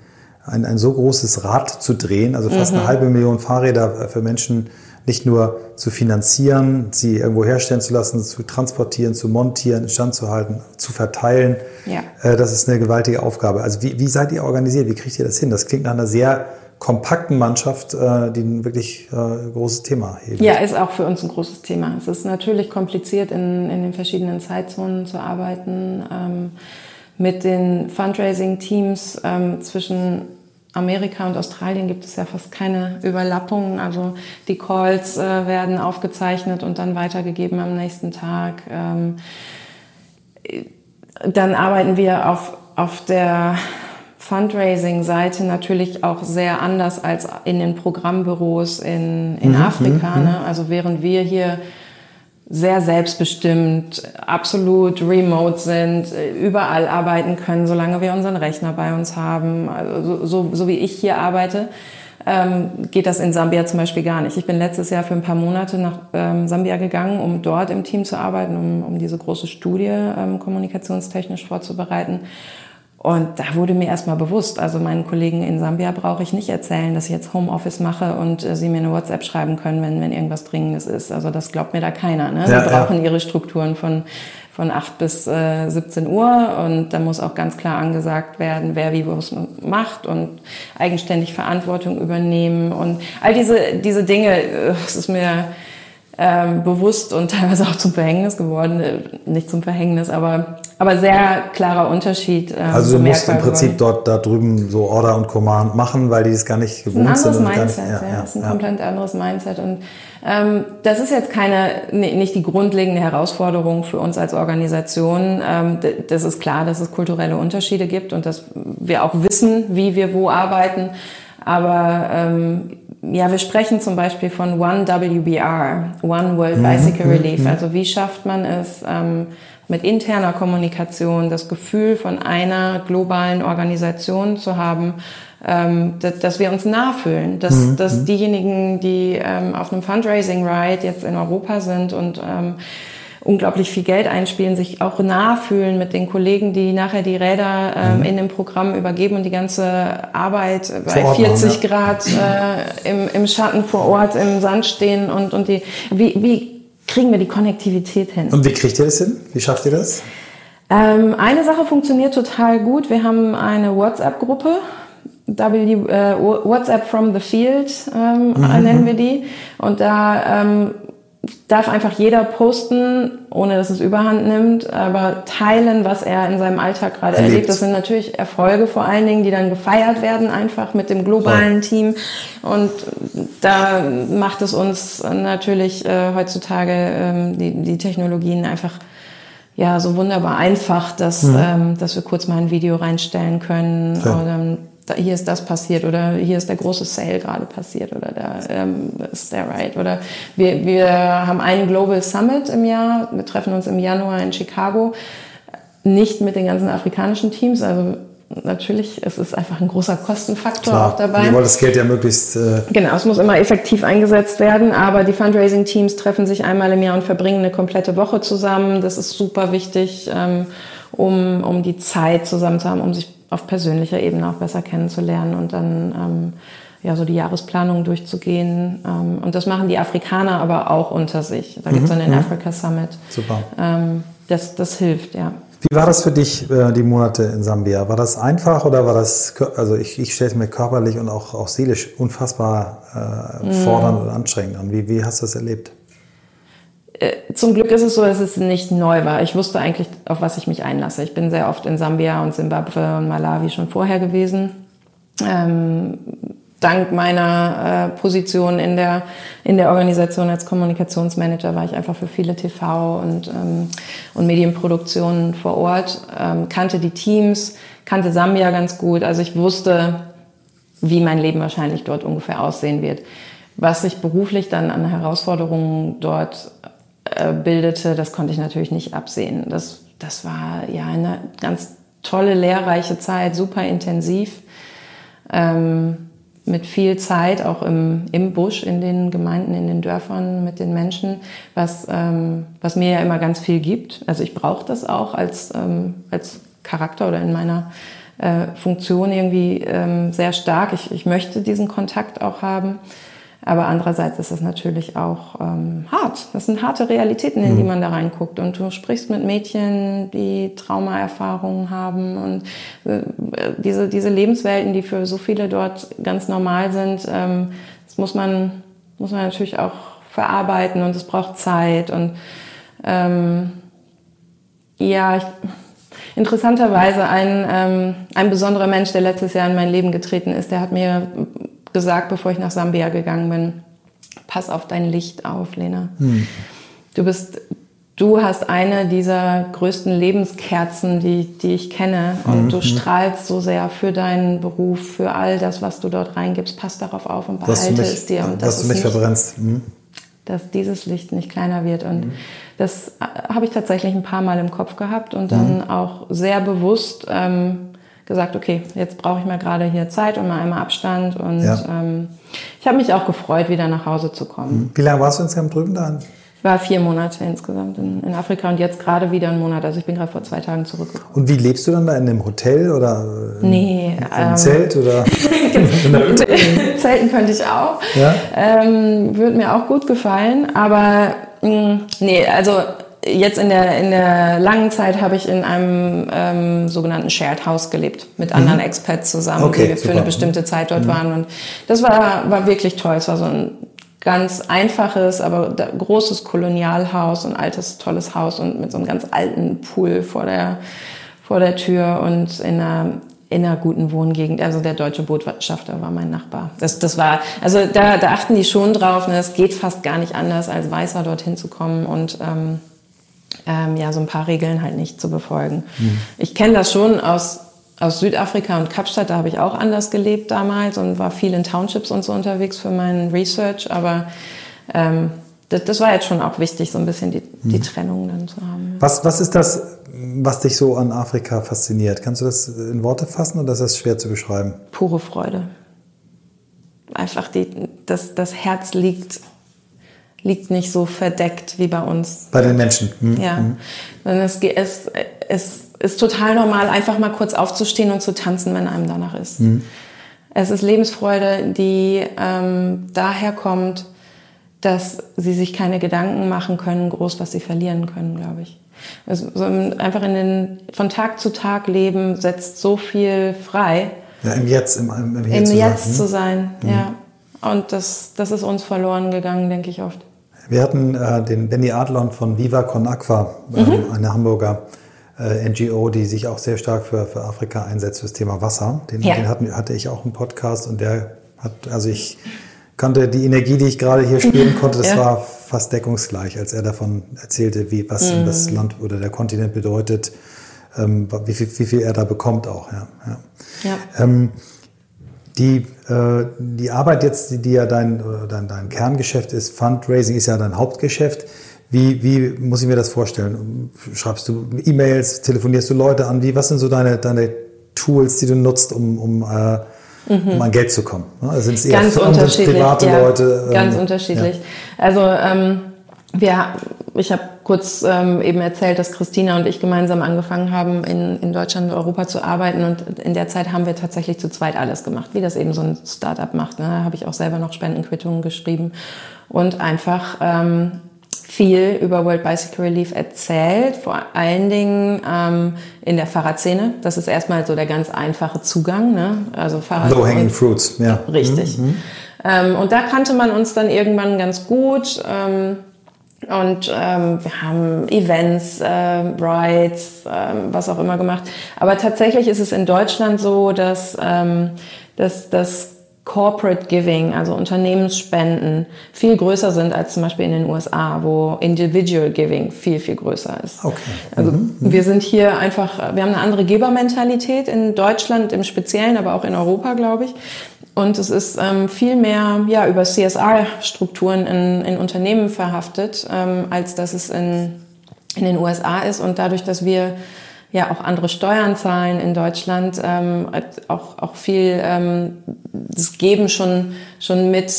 ein, ein so großes Rad zu drehen, also fast mhm. eine halbe Million Fahrräder für Menschen nicht nur zu finanzieren, sie irgendwo herstellen zu lassen, zu transportieren, zu montieren, instand zu halten, zu verteilen. Ja. Äh, das ist eine gewaltige Aufgabe. Also wie, wie seid ihr organisiert? Wie kriegt ihr das hin? Das klingt nach einer sehr kompakten Mannschaft, äh, die ein wirklich äh, großes Thema hebt. Ja, ist auch für uns ein großes Thema. Es ist natürlich kompliziert, in, in den verschiedenen Zeitzonen zu arbeiten. Ähm, mit den Fundraising-Teams ähm, zwischen Amerika und Australien gibt es ja fast keine Überlappungen. Also die Calls äh, werden aufgezeichnet und dann weitergegeben am nächsten Tag. Ähm, dann arbeiten wir auf, auf der Fundraising-Seite natürlich auch sehr anders als in den Programmbüros in, in mhm, Afrika. Mhm, ne? Also während wir hier sehr selbstbestimmt, absolut remote sind, überall arbeiten können, solange wir unseren Rechner bei uns haben. Also so, so wie ich hier arbeite, ähm, geht das in Sambia zum Beispiel gar nicht. Ich bin letztes Jahr für ein paar Monate nach ähm, Sambia gegangen, um dort im Team zu arbeiten, um, um diese große Studie ähm, kommunikationstechnisch vorzubereiten. Und da wurde mir erstmal bewusst, also meinen Kollegen in Sambia brauche ich nicht erzählen, dass ich jetzt Homeoffice mache und äh, sie mir eine WhatsApp schreiben können, wenn, wenn irgendwas Dringendes ist. Also das glaubt mir da keiner. Ne? Ja, sie brauchen ja. ihre Strukturen von, von 8 bis äh, 17 Uhr und da muss auch ganz klar angesagt werden, wer wie was macht und eigenständig Verantwortung übernehmen und all diese, diese Dinge, es ist mir ähm, bewusst und teilweise auch zum Verhängnis geworden. Äh, nicht zum Verhängnis, aber, aber sehr klarer Unterschied. Ähm, also du musst im Prinzip dort da drüben so Order und Command machen, weil die es gar nicht gewohnt sind. Ein anderes Mindset, nicht, ja, ja, ja, ist ein ja. komplett anderes Mindset. Und ähm, das ist jetzt keine, nicht die grundlegende Herausforderung für uns als Organisation. Ähm, das ist klar, dass es kulturelle Unterschiede gibt und dass wir auch wissen, wie wir wo arbeiten. Aber ähm, ja, wir sprechen zum Beispiel von One WBR, One World mhm, Bicycle mhm, Relief. Mhm. Also wie schafft man es ähm, mit interner Kommunikation, das Gefühl von einer globalen Organisation zu haben, ähm, dass, dass, wir uns nah fühlen, dass, mhm. dass diejenigen, die ähm, auf einem Fundraising Ride jetzt in Europa sind und ähm, unglaublich viel Geld einspielen, sich auch nah fühlen mit den Kollegen, die nachher die Räder ähm, mhm. in dem Programm übergeben und die ganze Arbeit bei 40 machen, Grad äh, im, im Schatten vor Ort im Sand stehen und, und die, wie, wie kriegen wir die Konnektivität hin? Und wie kriegt ihr das hin? Wie schafft ihr das? Ähm, eine Sache funktioniert total gut. Wir haben eine WhatsApp-Gruppe. W, äh, WhatsApp from the Field ähm, mhm. nennen wir die. Und da ähm, darf einfach jeder posten, ohne dass es überhand nimmt, aber teilen, was er in seinem Alltag gerade erlebt. erlebt. Das sind natürlich Erfolge vor allen Dingen, die dann gefeiert werden, einfach mit dem globalen ja. Team. Und da macht es uns natürlich äh, heutzutage ähm, die, die Technologien einfach ja so wunderbar einfach, dass, mhm. ähm, dass wir kurz mal ein Video reinstellen können. Ja. Oder, da, hier ist das passiert oder hier ist der große Sale gerade passiert oder da ähm, ist der Ride. Oder wir, wir haben einen Global Summit im Jahr, wir treffen uns im Januar in Chicago, nicht mit den ganzen afrikanischen Teams, also natürlich, es ist einfach ein großer Kostenfaktor Klar, auch dabei. Ihr wollt das Geld ja möglichst. Äh genau, es muss immer effektiv eingesetzt werden, aber die Fundraising-Teams treffen sich einmal im Jahr und verbringen eine komplette Woche zusammen. Das ist super wichtig, ähm, um, um die Zeit zusammen zu haben, um sich auf persönlicher Ebene auch besser kennenzulernen und dann ähm, ja, so die Jahresplanung durchzugehen. Ähm, und das machen die Afrikaner aber auch unter sich. Da mhm, gibt es dann den mhm. Africa Summit. Super. Ähm, das, das hilft, ja. Wie war das für dich, äh, die Monate in Sambia? War das einfach oder war das, also ich, ich stelle es mir körperlich und auch, auch seelisch unfassbar äh, fordernd mhm. und anstrengend an. Wie, wie hast du das erlebt? Zum Glück ist es so, dass es nicht neu war. Ich wusste eigentlich, auf was ich mich einlasse. Ich bin sehr oft in Sambia und Simbabwe und Malawi schon vorher gewesen. Ähm, dank meiner äh, Position in der, in der Organisation als Kommunikationsmanager war ich einfach für viele TV- und, ähm, und Medienproduktionen vor Ort, ähm, kannte die Teams, kannte Sambia ganz gut. Also ich wusste, wie mein Leben wahrscheinlich dort ungefähr aussehen wird. was sich beruflich dann an Herausforderungen dort bildete, das konnte ich natürlich nicht absehen. Das, das war ja eine ganz tolle, lehrreiche Zeit, super intensiv, ähm, mit viel Zeit auch im, im Busch, in den Gemeinden, in den Dörfern, mit den Menschen, was, ähm, was mir ja immer ganz viel gibt. Also ich brauche das auch als, ähm, als Charakter oder in meiner äh, Funktion irgendwie ähm, sehr stark. Ich, ich möchte diesen Kontakt auch haben. Aber andererseits ist es natürlich auch ähm, hart. Das sind harte Realitäten, in die mhm. man da reinguckt. Und du sprichst mit Mädchen, die Traumaerfahrungen haben und äh, diese, diese Lebenswelten, die für so viele dort ganz normal sind, ähm, das muss man, muss man natürlich auch verarbeiten und es braucht Zeit. Und ähm, ja, ich, interessanterweise ein, ähm, ein besonderer Mensch, der letztes Jahr in mein Leben getreten ist, der hat mir gesagt, bevor ich nach Sambia gegangen bin, pass auf dein Licht auf, Lena. Hm. Du bist, du hast eine dieser größten Lebenskerzen, die, die ich kenne. Und mhm. du strahlst so sehr für deinen Beruf, für all das, was du dort reingibst. Pass darauf auf und behalte mich, es dir. Und dass du mich nicht, verbrennst. Mhm. Dass dieses Licht nicht kleiner wird. Und mhm. das äh, habe ich tatsächlich ein paar Mal im Kopf gehabt und dann mhm. auch sehr bewusst ähm, gesagt, okay, jetzt brauche ich mal gerade hier Zeit und mal einmal Abstand. Und ja. ähm, ich habe mich auch gefreut, wieder nach Hause zu kommen. Wie lange warst du insgesamt drüben dann? Ich war vier Monate insgesamt in, in Afrika und jetzt gerade wieder einen Monat. Also ich bin gerade vor zwei Tagen zurückgekommen. Und wie lebst du dann da? In einem Hotel oder nee, im ähm, Zelt? Oder Zelten könnte ich auch. Ja? Ähm, Würde mir auch gut gefallen. Aber mh, mm, nee, also jetzt in der, in der langen Zeit habe ich in einem ähm, sogenannten Shared House gelebt, mit mhm. anderen Expats zusammen, okay, die wir für eine bestimmte Zeit dort mhm. waren. Und das war, war wirklich toll. Es war so ein ganz einfaches, aber großes Kolonialhaus, ein altes, tolles Haus und mit so einem ganz alten Pool vor der, vor der Tür und in einer in einer guten Wohngegend. Also der deutsche Botschafter war mein Nachbar. Das, das war, also da, da achten die schon drauf. Ne? Es geht fast gar nicht anders, als Weißer dorthin zu kommen und ähm, ähm, ja, so ein paar Regeln halt nicht zu befolgen. Mhm. Ich kenne das schon aus, aus Südafrika und Kapstadt, da habe ich auch anders gelebt damals und war viel in Townships und so unterwegs für meinen Research, aber ähm, das, das, war jetzt schon auch wichtig, so ein bisschen die, die mhm. Trennung dann zu haben. Was, was ist das, was dich so an Afrika fasziniert? Kannst du das in Worte fassen oder ist das schwer zu beschreiben? Pure Freude. Einfach die, das, das Herz liegt liegt nicht so verdeckt wie bei uns. Bei den Menschen. Mhm. Ja. Mhm. Es, es, es ist total normal, einfach mal kurz aufzustehen und zu tanzen, wenn einem danach ist. Mhm. Es ist Lebensfreude, die ähm, daher kommt, dass sie sich keine Gedanken machen können, groß, was sie verlieren können, glaube ich. Also, so einfach in den, von Tag zu Tag leben setzt so viel frei. Ja, im Jetzt, im, im, im Jetzt, Im zu, Jetzt sein. zu sein. Mhm. Ja. Und das, das ist uns verloren gegangen, denke ich oft. Wir hatten äh, den Benny Adlon von Viva Con Aqua, ähm, mhm. eine Hamburger äh, NGO, die sich auch sehr stark für, für Afrika einsetzt, für das Thema Wasser. Den, ja. den hatten, hatte ich auch im Podcast und der hat, also ich kannte die Energie, die ich gerade hier spüren konnte, das ja. war fast deckungsgleich, als er davon erzählte, wie, was mhm. das Land oder der Kontinent bedeutet, ähm, wie, viel, wie viel er da bekommt auch. Ja, ja. ja. Ähm, die, die Arbeit jetzt, die, ja dein, dein, dein Kerngeschäft ist, Fundraising ist ja dein Hauptgeschäft. Wie, wie muss ich mir das vorstellen? Schreibst du E-Mails, telefonierst du Leute an? Wie, was sind so deine, deine Tools, die du nutzt, um, um, äh, mhm. um an Geld zu kommen? Also sind es eher ganz Firmen, private ja, Leute? Ähm, ganz unterschiedlich. Ja. Also ähm, wir, ich habe kurz ähm, eben erzählt, dass Christina und ich gemeinsam angefangen haben, in, in Deutschland und Europa zu arbeiten. Und in der Zeit haben wir tatsächlich zu zweit alles gemacht, wie das eben so ein Startup macht. Ne? Da habe ich auch selber noch Spendenquittungen geschrieben und einfach ähm, viel über World Bicycle Relief erzählt, vor allen Dingen ähm, in der Fahrradszene. Das ist erstmal so der ganz einfache Zugang. Ne? Also Fahrrad Low hanging fruits, ja. Richtig. Mhm. Ähm, und da kannte man uns dann irgendwann ganz gut. Ähm, und ähm, wir haben Events, äh, Rides, äh, was auch immer gemacht. Aber tatsächlich ist es in Deutschland so, dass, ähm, dass, dass Corporate Giving, also Unternehmensspenden, viel größer sind als zum Beispiel in den USA, wo Individual Giving viel, viel größer ist. Okay. Also mhm. wir sind hier einfach, wir haben eine andere Gebermentalität in Deutschland im Speziellen, aber auch in Europa, glaube ich. Und es ist ähm, viel mehr ja, über CSR-Strukturen in, in Unternehmen verhaftet, ähm, als dass es in, in den USA ist. Und dadurch, dass wir ja auch andere Steuern zahlen in Deutschland, ähm, auch, auch viel ähm, das Geben schon, schon mit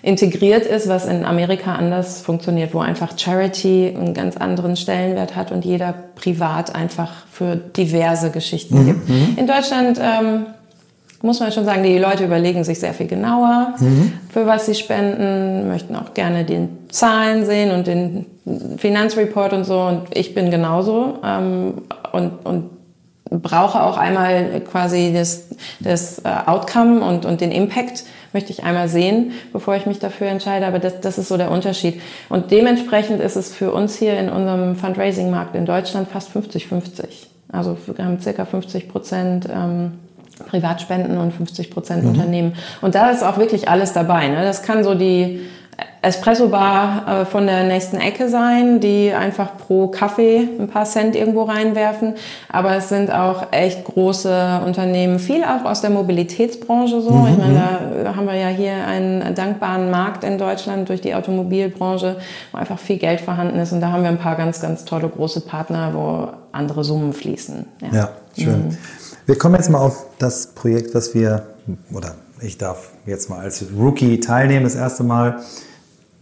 integriert ist, was in Amerika anders funktioniert, wo einfach Charity einen ganz anderen Stellenwert hat und jeder privat einfach für diverse Geschichten mhm. gibt. Mhm. In Deutschland ähm, muss man schon sagen, die Leute überlegen sich sehr viel genauer, mhm. für was sie spenden, möchten auch gerne die Zahlen sehen und den Finanzreport und so. Und ich bin genauso ähm, und, und brauche auch einmal quasi das, das äh, Outcome und, und den Impact möchte ich einmal sehen, bevor ich mich dafür entscheide. Aber das, das ist so der Unterschied. Und dementsprechend ist es für uns hier in unserem Fundraising-Markt in Deutschland fast 50-50. Also wir haben circa 50 Prozent ähm, Privatspenden und 50 Prozent mhm. Unternehmen. Und da ist auch wirklich alles dabei. Ne? Das kann so die Espresso-Bar äh, von der nächsten Ecke sein, die einfach pro Kaffee ein paar Cent irgendwo reinwerfen. Aber es sind auch echt große Unternehmen, viel auch aus der Mobilitätsbranche so. Mhm. Ich meine, mhm. da haben wir ja hier einen dankbaren Markt in Deutschland durch die Automobilbranche, wo einfach viel Geld vorhanden ist. Und da haben wir ein paar ganz, ganz tolle große Partner, wo andere Summen fließen. Ja, ja schön. Mhm. Wir kommen jetzt mal auf das Projekt, was wir, oder ich darf jetzt mal als Rookie teilnehmen, das erste Mal.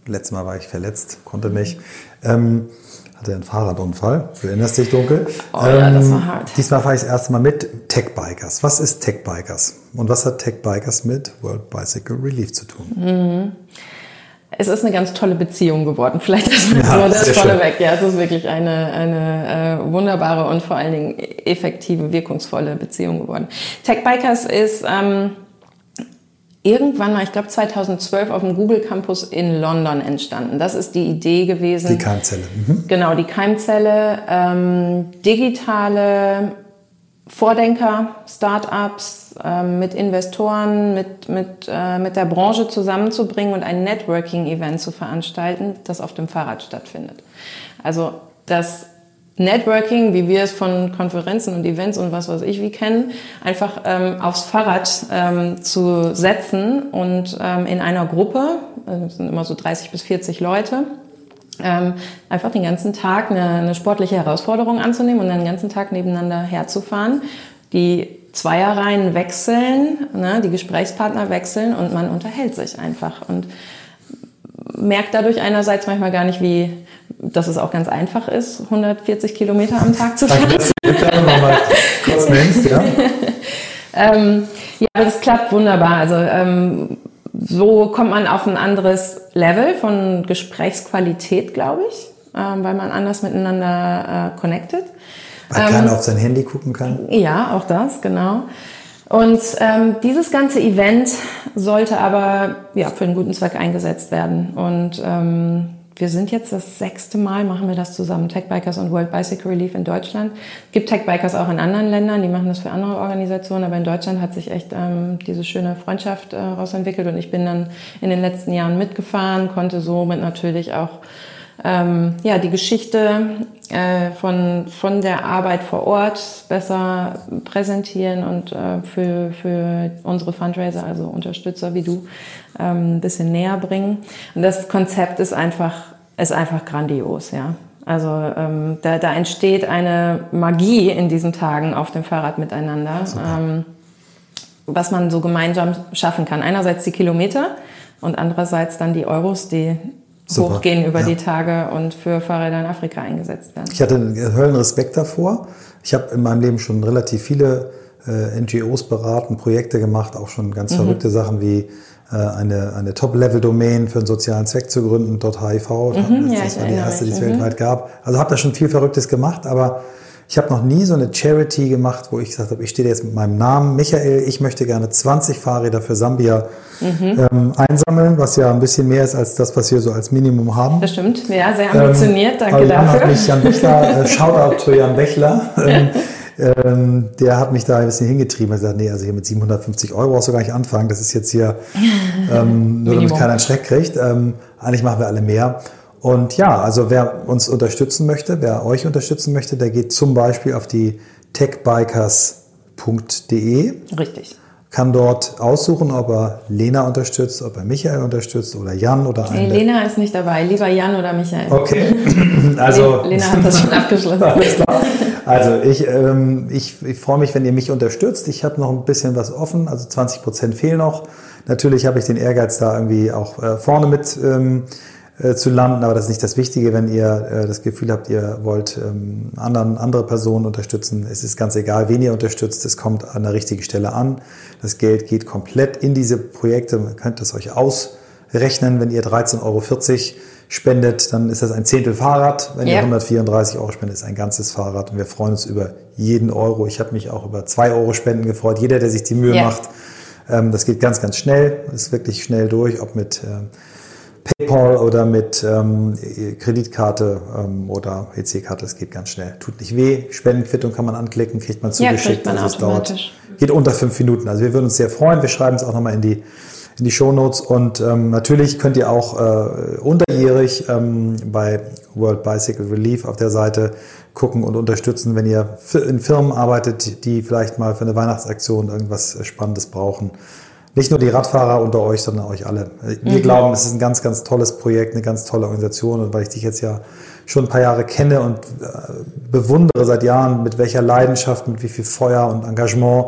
Letztes Mal war ich verletzt, konnte nicht. Ähm, hatte einen Fahrradunfall, du erinnerst dich dunkel. Oh ja, das war ähm, hart. Diesmal fahre ich das erste Mal mit Tech Bikers. Was ist Tech Bikers? Und was hat Tech Bikers mit World Bicycle Relief zu tun? Mhm es ist eine ganz tolle Beziehung geworden. Vielleicht ist ja, so das vorneweg. Ja, es ist wirklich eine, eine äh, wunderbare und vor allen Dingen effektive, wirkungsvolle Beziehung geworden. Tech Bikers ist ähm, irgendwann mal, ich glaube 2012, auf dem Google Campus in London entstanden. Das ist die Idee gewesen. Die Keimzelle. Mhm. Genau, die Keimzelle. Ähm, digitale Vordenker, Startups, äh, mit Investoren, mit, mit, äh, mit der Branche zusammenzubringen und ein Networking-Event zu veranstalten, das auf dem Fahrrad stattfindet. Also das Networking, wie wir es von Konferenzen und Events und was weiß ich wie kennen, einfach ähm, aufs Fahrrad ähm, zu setzen und ähm, in einer Gruppe, das äh, sind immer so 30 bis 40 Leute, ähm, einfach den ganzen Tag eine, eine, sportliche Herausforderung anzunehmen und dann den ganzen Tag nebeneinander herzufahren. Die Zweierreihen wechseln, ne, die Gesprächspartner wechseln und man unterhält sich einfach und merkt dadurch einerseits manchmal gar nicht, wie, dass es auch ganz einfach ist, 140 Kilometer am Tag zu fahren. kurz nennst, ja. ähm, ja, das klappt wunderbar. Also ähm, so kommt man auf ein anderes Level von Gesprächsqualität, glaube ich, ähm, weil man anders miteinander äh, connected. Weil ähm, keiner auf sein Handy gucken kann. Ja, auch das, genau. Und ähm, dieses ganze Event sollte aber ja, für einen guten Zweck eingesetzt werden. Und ähm, wir sind jetzt das sechste Mal, machen wir das zusammen, Tech Bikers und World Bicycle Relief in Deutschland. Es gibt Tech Bikers auch in anderen Ländern, die machen das für andere Organisationen, aber in Deutschland hat sich echt ähm, diese schöne Freundschaft äh, rausentwickelt und ich bin dann in den letzten Jahren mitgefahren, konnte somit natürlich auch ähm, ja, die Geschichte äh, von, von der Arbeit vor Ort besser präsentieren und äh, für, für unsere Fundraiser, also Unterstützer wie du, ähm, ein bisschen näher bringen. Und das Konzept ist einfach, ist einfach grandios, ja. Also ähm, da, da entsteht eine Magie in diesen Tagen auf dem Fahrrad miteinander, ähm, was man so gemeinsam schaffen kann. Einerseits die Kilometer und andererseits dann die Euros, die Super. hochgehen über ja. die Tage und für Fahrräder in Afrika eingesetzt werden. Ich hatte einen Höllenrespekt davor. Ich habe in meinem Leben schon relativ viele äh, NGOs beraten, Projekte gemacht, auch schon ganz mhm. verrückte Sachen wie äh, eine, eine Top-Level-Domain für einen sozialen Zweck zu gründen, .hiv. Mhm, das ja, war die erste, die es mhm. weltweit gab. Also habe da schon viel Verrücktes gemacht, aber ich habe noch nie so eine Charity gemacht, wo ich gesagt habe, ich stehe jetzt mit meinem Namen, Michael, ich möchte gerne 20 Fahrräder für Sambia mhm. ähm, einsammeln, was ja ein bisschen mehr ist als das, was wir so als Minimum haben. Das stimmt, ja, sehr ambitioniert, ähm, danke aber dafür. Hat mich Jan Bechler, äh, Shoutout to Jan Bechler. Ähm, ähm, der hat mich da ein bisschen hingetrieben. Er sagt, nee, also hier mit 750 Euro brauchst du gar nicht anfangen. Das ist jetzt hier ähm, nur, damit keiner einen Schreck kriegt. Ähm, eigentlich machen wir alle mehr. Und ja, also wer uns unterstützen möchte, wer euch unterstützen möchte, der geht zum Beispiel auf die techbikers.de. Richtig kann dort aussuchen, ob er Lena unterstützt, ob er Michael unterstützt oder Jan oder einen. Nee, Lena ist nicht dabei, lieber Jan oder Michael. Okay, also Lena hat das schon abgeschlossen. also ich, ähm, ich, ich freue mich, wenn ihr mich unterstützt. Ich habe noch ein bisschen was offen, also 20 Prozent fehlen noch. Natürlich habe ich den Ehrgeiz, da irgendwie auch äh, vorne mit ähm, äh, zu landen, aber das ist nicht das Wichtige, wenn ihr äh, das Gefühl habt, ihr wollt ähm, anderen, andere Personen unterstützen. Es ist ganz egal, wen ihr unterstützt, es kommt an der richtigen Stelle an. Das Geld geht komplett in diese Projekte. Man könnte es euch ausrechnen, wenn ihr 13,40 Euro spendet, dann ist das ein Zehntel Fahrrad. Wenn ja. ihr 134 Euro spendet, ist ein ganzes Fahrrad. Und wir freuen uns über jeden Euro. Ich habe mich auch über zwei Euro Spenden gefreut. Jeder, der sich die Mühe ja. macht, ähm, das geht ganz, ganz schnell. Ist wirklich schnell durch, ob mit ähm, PayPal oder mit ähm, Kreditkarte ähm, oder EC-Karte, das geht ganz schnell. Tut nicht weh. Spendenquittung kann man anklicken, kriegt man zugeschickt. Ja, man also es dauert, geht unter fünf Minuten. Also wir würden uns sehr freuen. Wir schreiben es auch nochmal in die in die Shownotes und ähm, natürlich könnt ihr auch äh, unterjährig ähm, bei World Bicycle Relief auf der Seite gucken und unterstützen, wenn ihr in Firmen arbeitet, die vielleicht mal für eine Weihnachtsaktion irgendwas Spannendes brauchen nicht nur die Radfahrer unter euch, sondern euch alle. Wir mhm. glauben, es ist ein ganz, ganz tolles Projekt, eine ganz tolle Organisation. Und weil ich dich jetzt ja schon ein paar Jahre kenne und äh, bewundere seit Jahren, mit welcher Leidenschaft, mit wie viel Feuer und Engagement,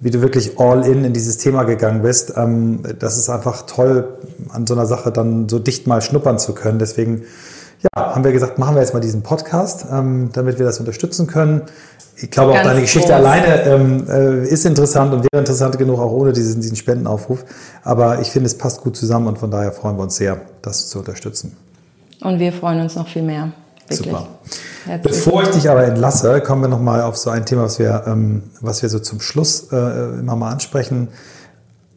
wie du wirklich all in in dieses Thema gegangen bist, ähm, das ist einfach toll, an so einer Sache dann so dicht mal schnuppern zu können. Deswegen ja, haben wir gesagt, machen wir jetzt mal diesen Podcast, ähm, damit wir das unterstützen können. Ich glaube, auch deine Geschichte groß. alleine ähm, äh, ist interessant und wäre interessant genug, auch ohne diesen, diesen Spendenaufruf. Aber ich finde, es passt gut zusammen und von daher freuen wir uns sehr, das zu unterstützen. Und wir freuen uns noch viel mehr. Wirklich. Super. Herzlich Bevor ich dich aber entlasse, kommen wir nochmal auf so ein Thema, was wir, ähm, was wir so zum Schluss äh, immer mal ansprechen.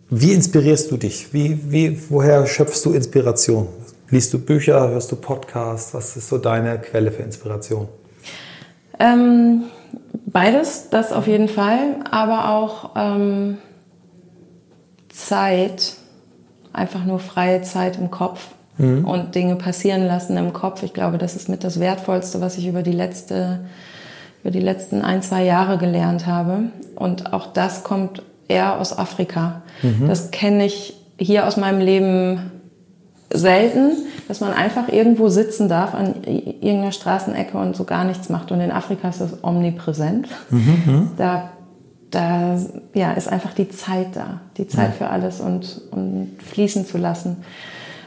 Wie inspirierst du dich? Wie, wie, woher schöpfst du Inspiration? Liest du Bücher, hörst du Podcasts? Was ist so deine Quelle für Inspiration? Ähm, Beides, das auf jeden Fall, aber auch ähm, Zeit, einfach nur freie Zeit im Kopf mhm. und Dinge passieren lassen im Kopf. Ich glaube, das ist mit das Wertvollste, was ich über die letzte, über die letzten ein, zwei Jahre gelernt habe. Und auch das kommt eher aus Afrika. Mhm. Das kenne ich hier aus meinem Leben selten, dass man einfach irgendwo sitzen darf an irgendeiner Straßenecke und so gar nichts macht. Und in Afrika ist das omnipräsent. Mhm. Da, da ja, ist einfach die Zeit da, die Zeit ja. für alles und, und fließen zu lassen.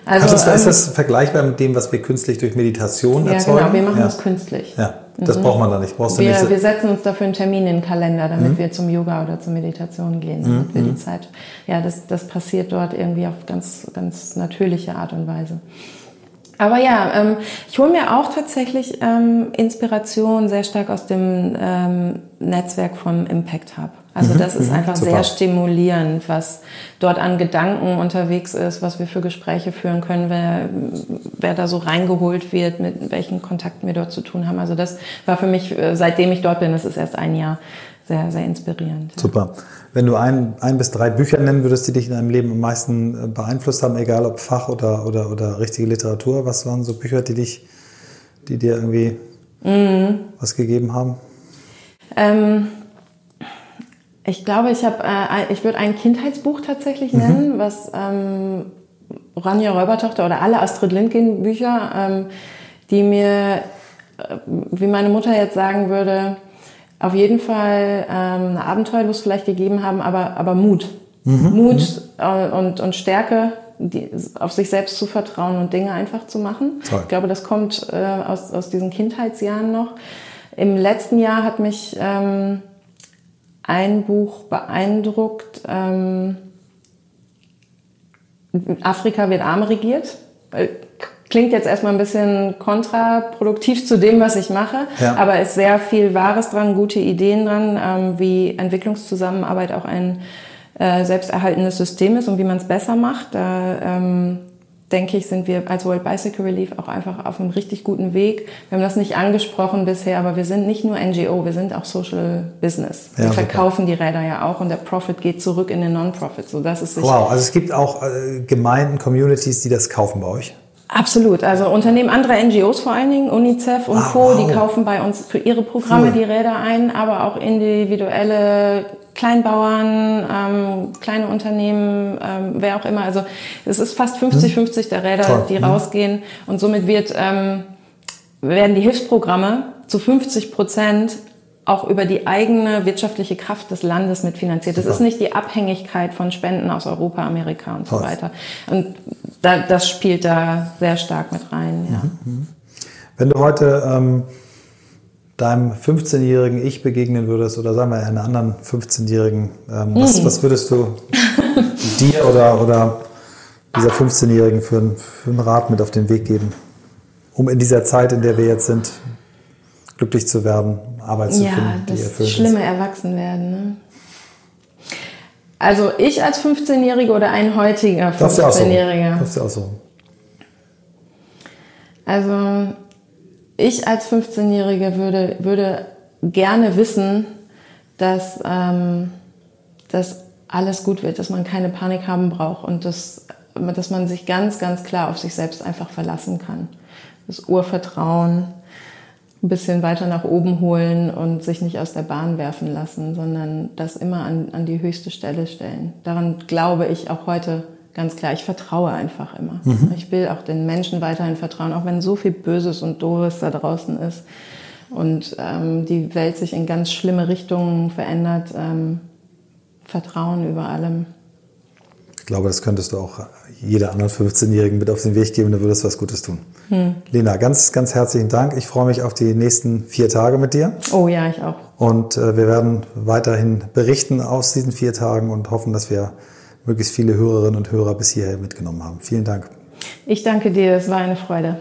Also, also ist, ähm, ist das vergleichbar mit dem, was wir künstlich durch Meditation ja, erzeugen? Ja, genau, wir machen ja. das künstlich. Ja, das mhm. braucht man da nicht. Brauchst wir, nicht wir setzen uns dafür einen Termin in den Kalender, damit mhm. wir zum Yoga oder zur Meditation gehen, damit mhm. wir die mhm. Zeit, ja, das, das passiert dort irgendwie auf ganz, ganz natürliche Art und Weise. Aber ja, ähm, ich hole mir auch tatsächlich ähm, Inspiration sehr stark aus dem ähm, Netzwerk vom Impact Hub. Also mhm, das ist mhm, einfach super. sehr stimulierend, was dort an Gedanken unterwegs ist, was wir für Gespräche führen können, wer, wer da so reingeholt wird, mit welchen Kontakten wir dort zu tun haben. Also das war für mich, äh, seitdem ich dort bin, das ist erst ein Jahr, sehr, sehr inspirierend. Super. Wenn du ein, ein bis drei Bücher nennen würdest, die dich in deinem Leben am meisten äh, beeinflusst haben, egal ob Fach oder, oder, oder richtige Literatur, was waren so Bücher, die dich, die dir irgendwie mhm. was gegeben haben? Ähm, ich glaube, ich habe, äh, ich würde ein Kindheitsbuch tatsächlich nennen, mhm. was ähm, Ranja Räubertochter oder alle Astrid Lindgren Bücher, ähm, die mir, äh, wie meine Mutter jetzt sagen würde, auf jeden Fall ähm, eine Abenteuerlust vielleicht gegeben haben, aber, aber Mut. Mhm. Mut mhm. äh, und, und Stärke, die, auf sich selbst zu vertrauen und Dinge einfach zu machen. Toll. Ich glaube, das kommt äh, aus, aus diesen Kindheitsjahren noch. Im letzten Jahr hat mich ähm, ein Buch beeindruckt. Ähm, Afrika wird arm regiert. Klingt jetzt erstmal ein bisschen kontraproduktiv zu dem, was ich mache, ja. aber ist sehr viel Wahres dran, gute Ideen dran, ähm, wie Entwicklungszusammenarbeit auch ein äh, selbsterhaltendes System ist und wie man es besser macht. Da, ähm, denke ich, sind wir als World Bicycle Relief auch einfach auf einem richtig guten Weg. Wir haben das nicht angesprochen bisher, aber wir sind nicht nur NGO, wir sind auch Social Business. Wir ja, verkaufen die Räder ja auch und der Profit geht zurück in den Non-Profit. So, das ist wow, also es gibt auch äh, Gemeinden, Communities, die das kaufen bei euch? Absolut. Also Unternehmen anderer NGOs vor allen Dingen, UNICEF und ah, Co., wow. die kaufen bei uns für ihre Programme cool. die Räder ein, aber auch individuelle Kleinbauern, ähm, kleine Unternehmen, ähm, wer auch immer. Also es ist fast 50-50 hm. der Räder, Toll. die hm. rausgehen. Und somit wird, ähm, werden die Hilfsprogramme zu 50 Prozent auch über die eigene wirtschaftliche Kraft des Landes mitfinanziert. Das ist nicht die Abhängigkeit von Spenden aus Europa, Amerika und so weiter. Und da, das spielt da sehr stark mit rein. Ja. Mhm, mhm. Wenn du heute ähm, deinem 15-jährigen Ich begegnen würdest oder sagen wir einer anderen 15-jährigen, ähm, was, mhm. was, würdest du dir oder, oder dieser 15-jährigen für, für einen Rat mit auf den Weg geben, um in dieser Zeit, in der wir jetzt sind, glücklich zu werden, Arbeit zu ja, finden, die erfüllt ist. schlimme Erwachsenwerden. Ne? Also ich als 15-Jährige oder ein heutiger 15-Jähriger? Das ist ja auch so. Also ich als 15-Jährige würde, würde gerne wissen, dass, ähm, dass alles gut wird, dass man keine Panik haben braucht und dass, dass man sich ganz, ganz klar auf sich selbst einfach verlassen kann. Das Urvertrauen, ein bisschen weiter nach oben holen und sich nicht aus der Bahn werfen lassen, sondern das immer an, an die höchste Stelle stellen. Daran glaube ich auch heute ganz klar. Ich vertraue einfach immer. Mhm. Ich will auch den Menschen weiterhin vertrauen, auch wenn so viel Böses und Doofes da draußen ist und ähm, die Welt sich in ganz schlimme Richtungen verändert. Ähm, Vertrauen über allem. Ich glaube, das könntest du auch jeder anderen 15-Jährigen mit auf den Weg geben, da würdest du was Gutes tun. Hm. Lena, ganz, ganz herzlichen Dank. Ich freue mich auf die nächsten vier Tage mit dir. Oh ja, ich auch. Und äh, wir werden weiterhin berichten aus diesen vier Tagen und hoffen, dass wir möglichst viele Hörerinnen und Hörer bis hierher mitgenommen haben. Vielen Dank. Ich danke dir, es war eine Freude.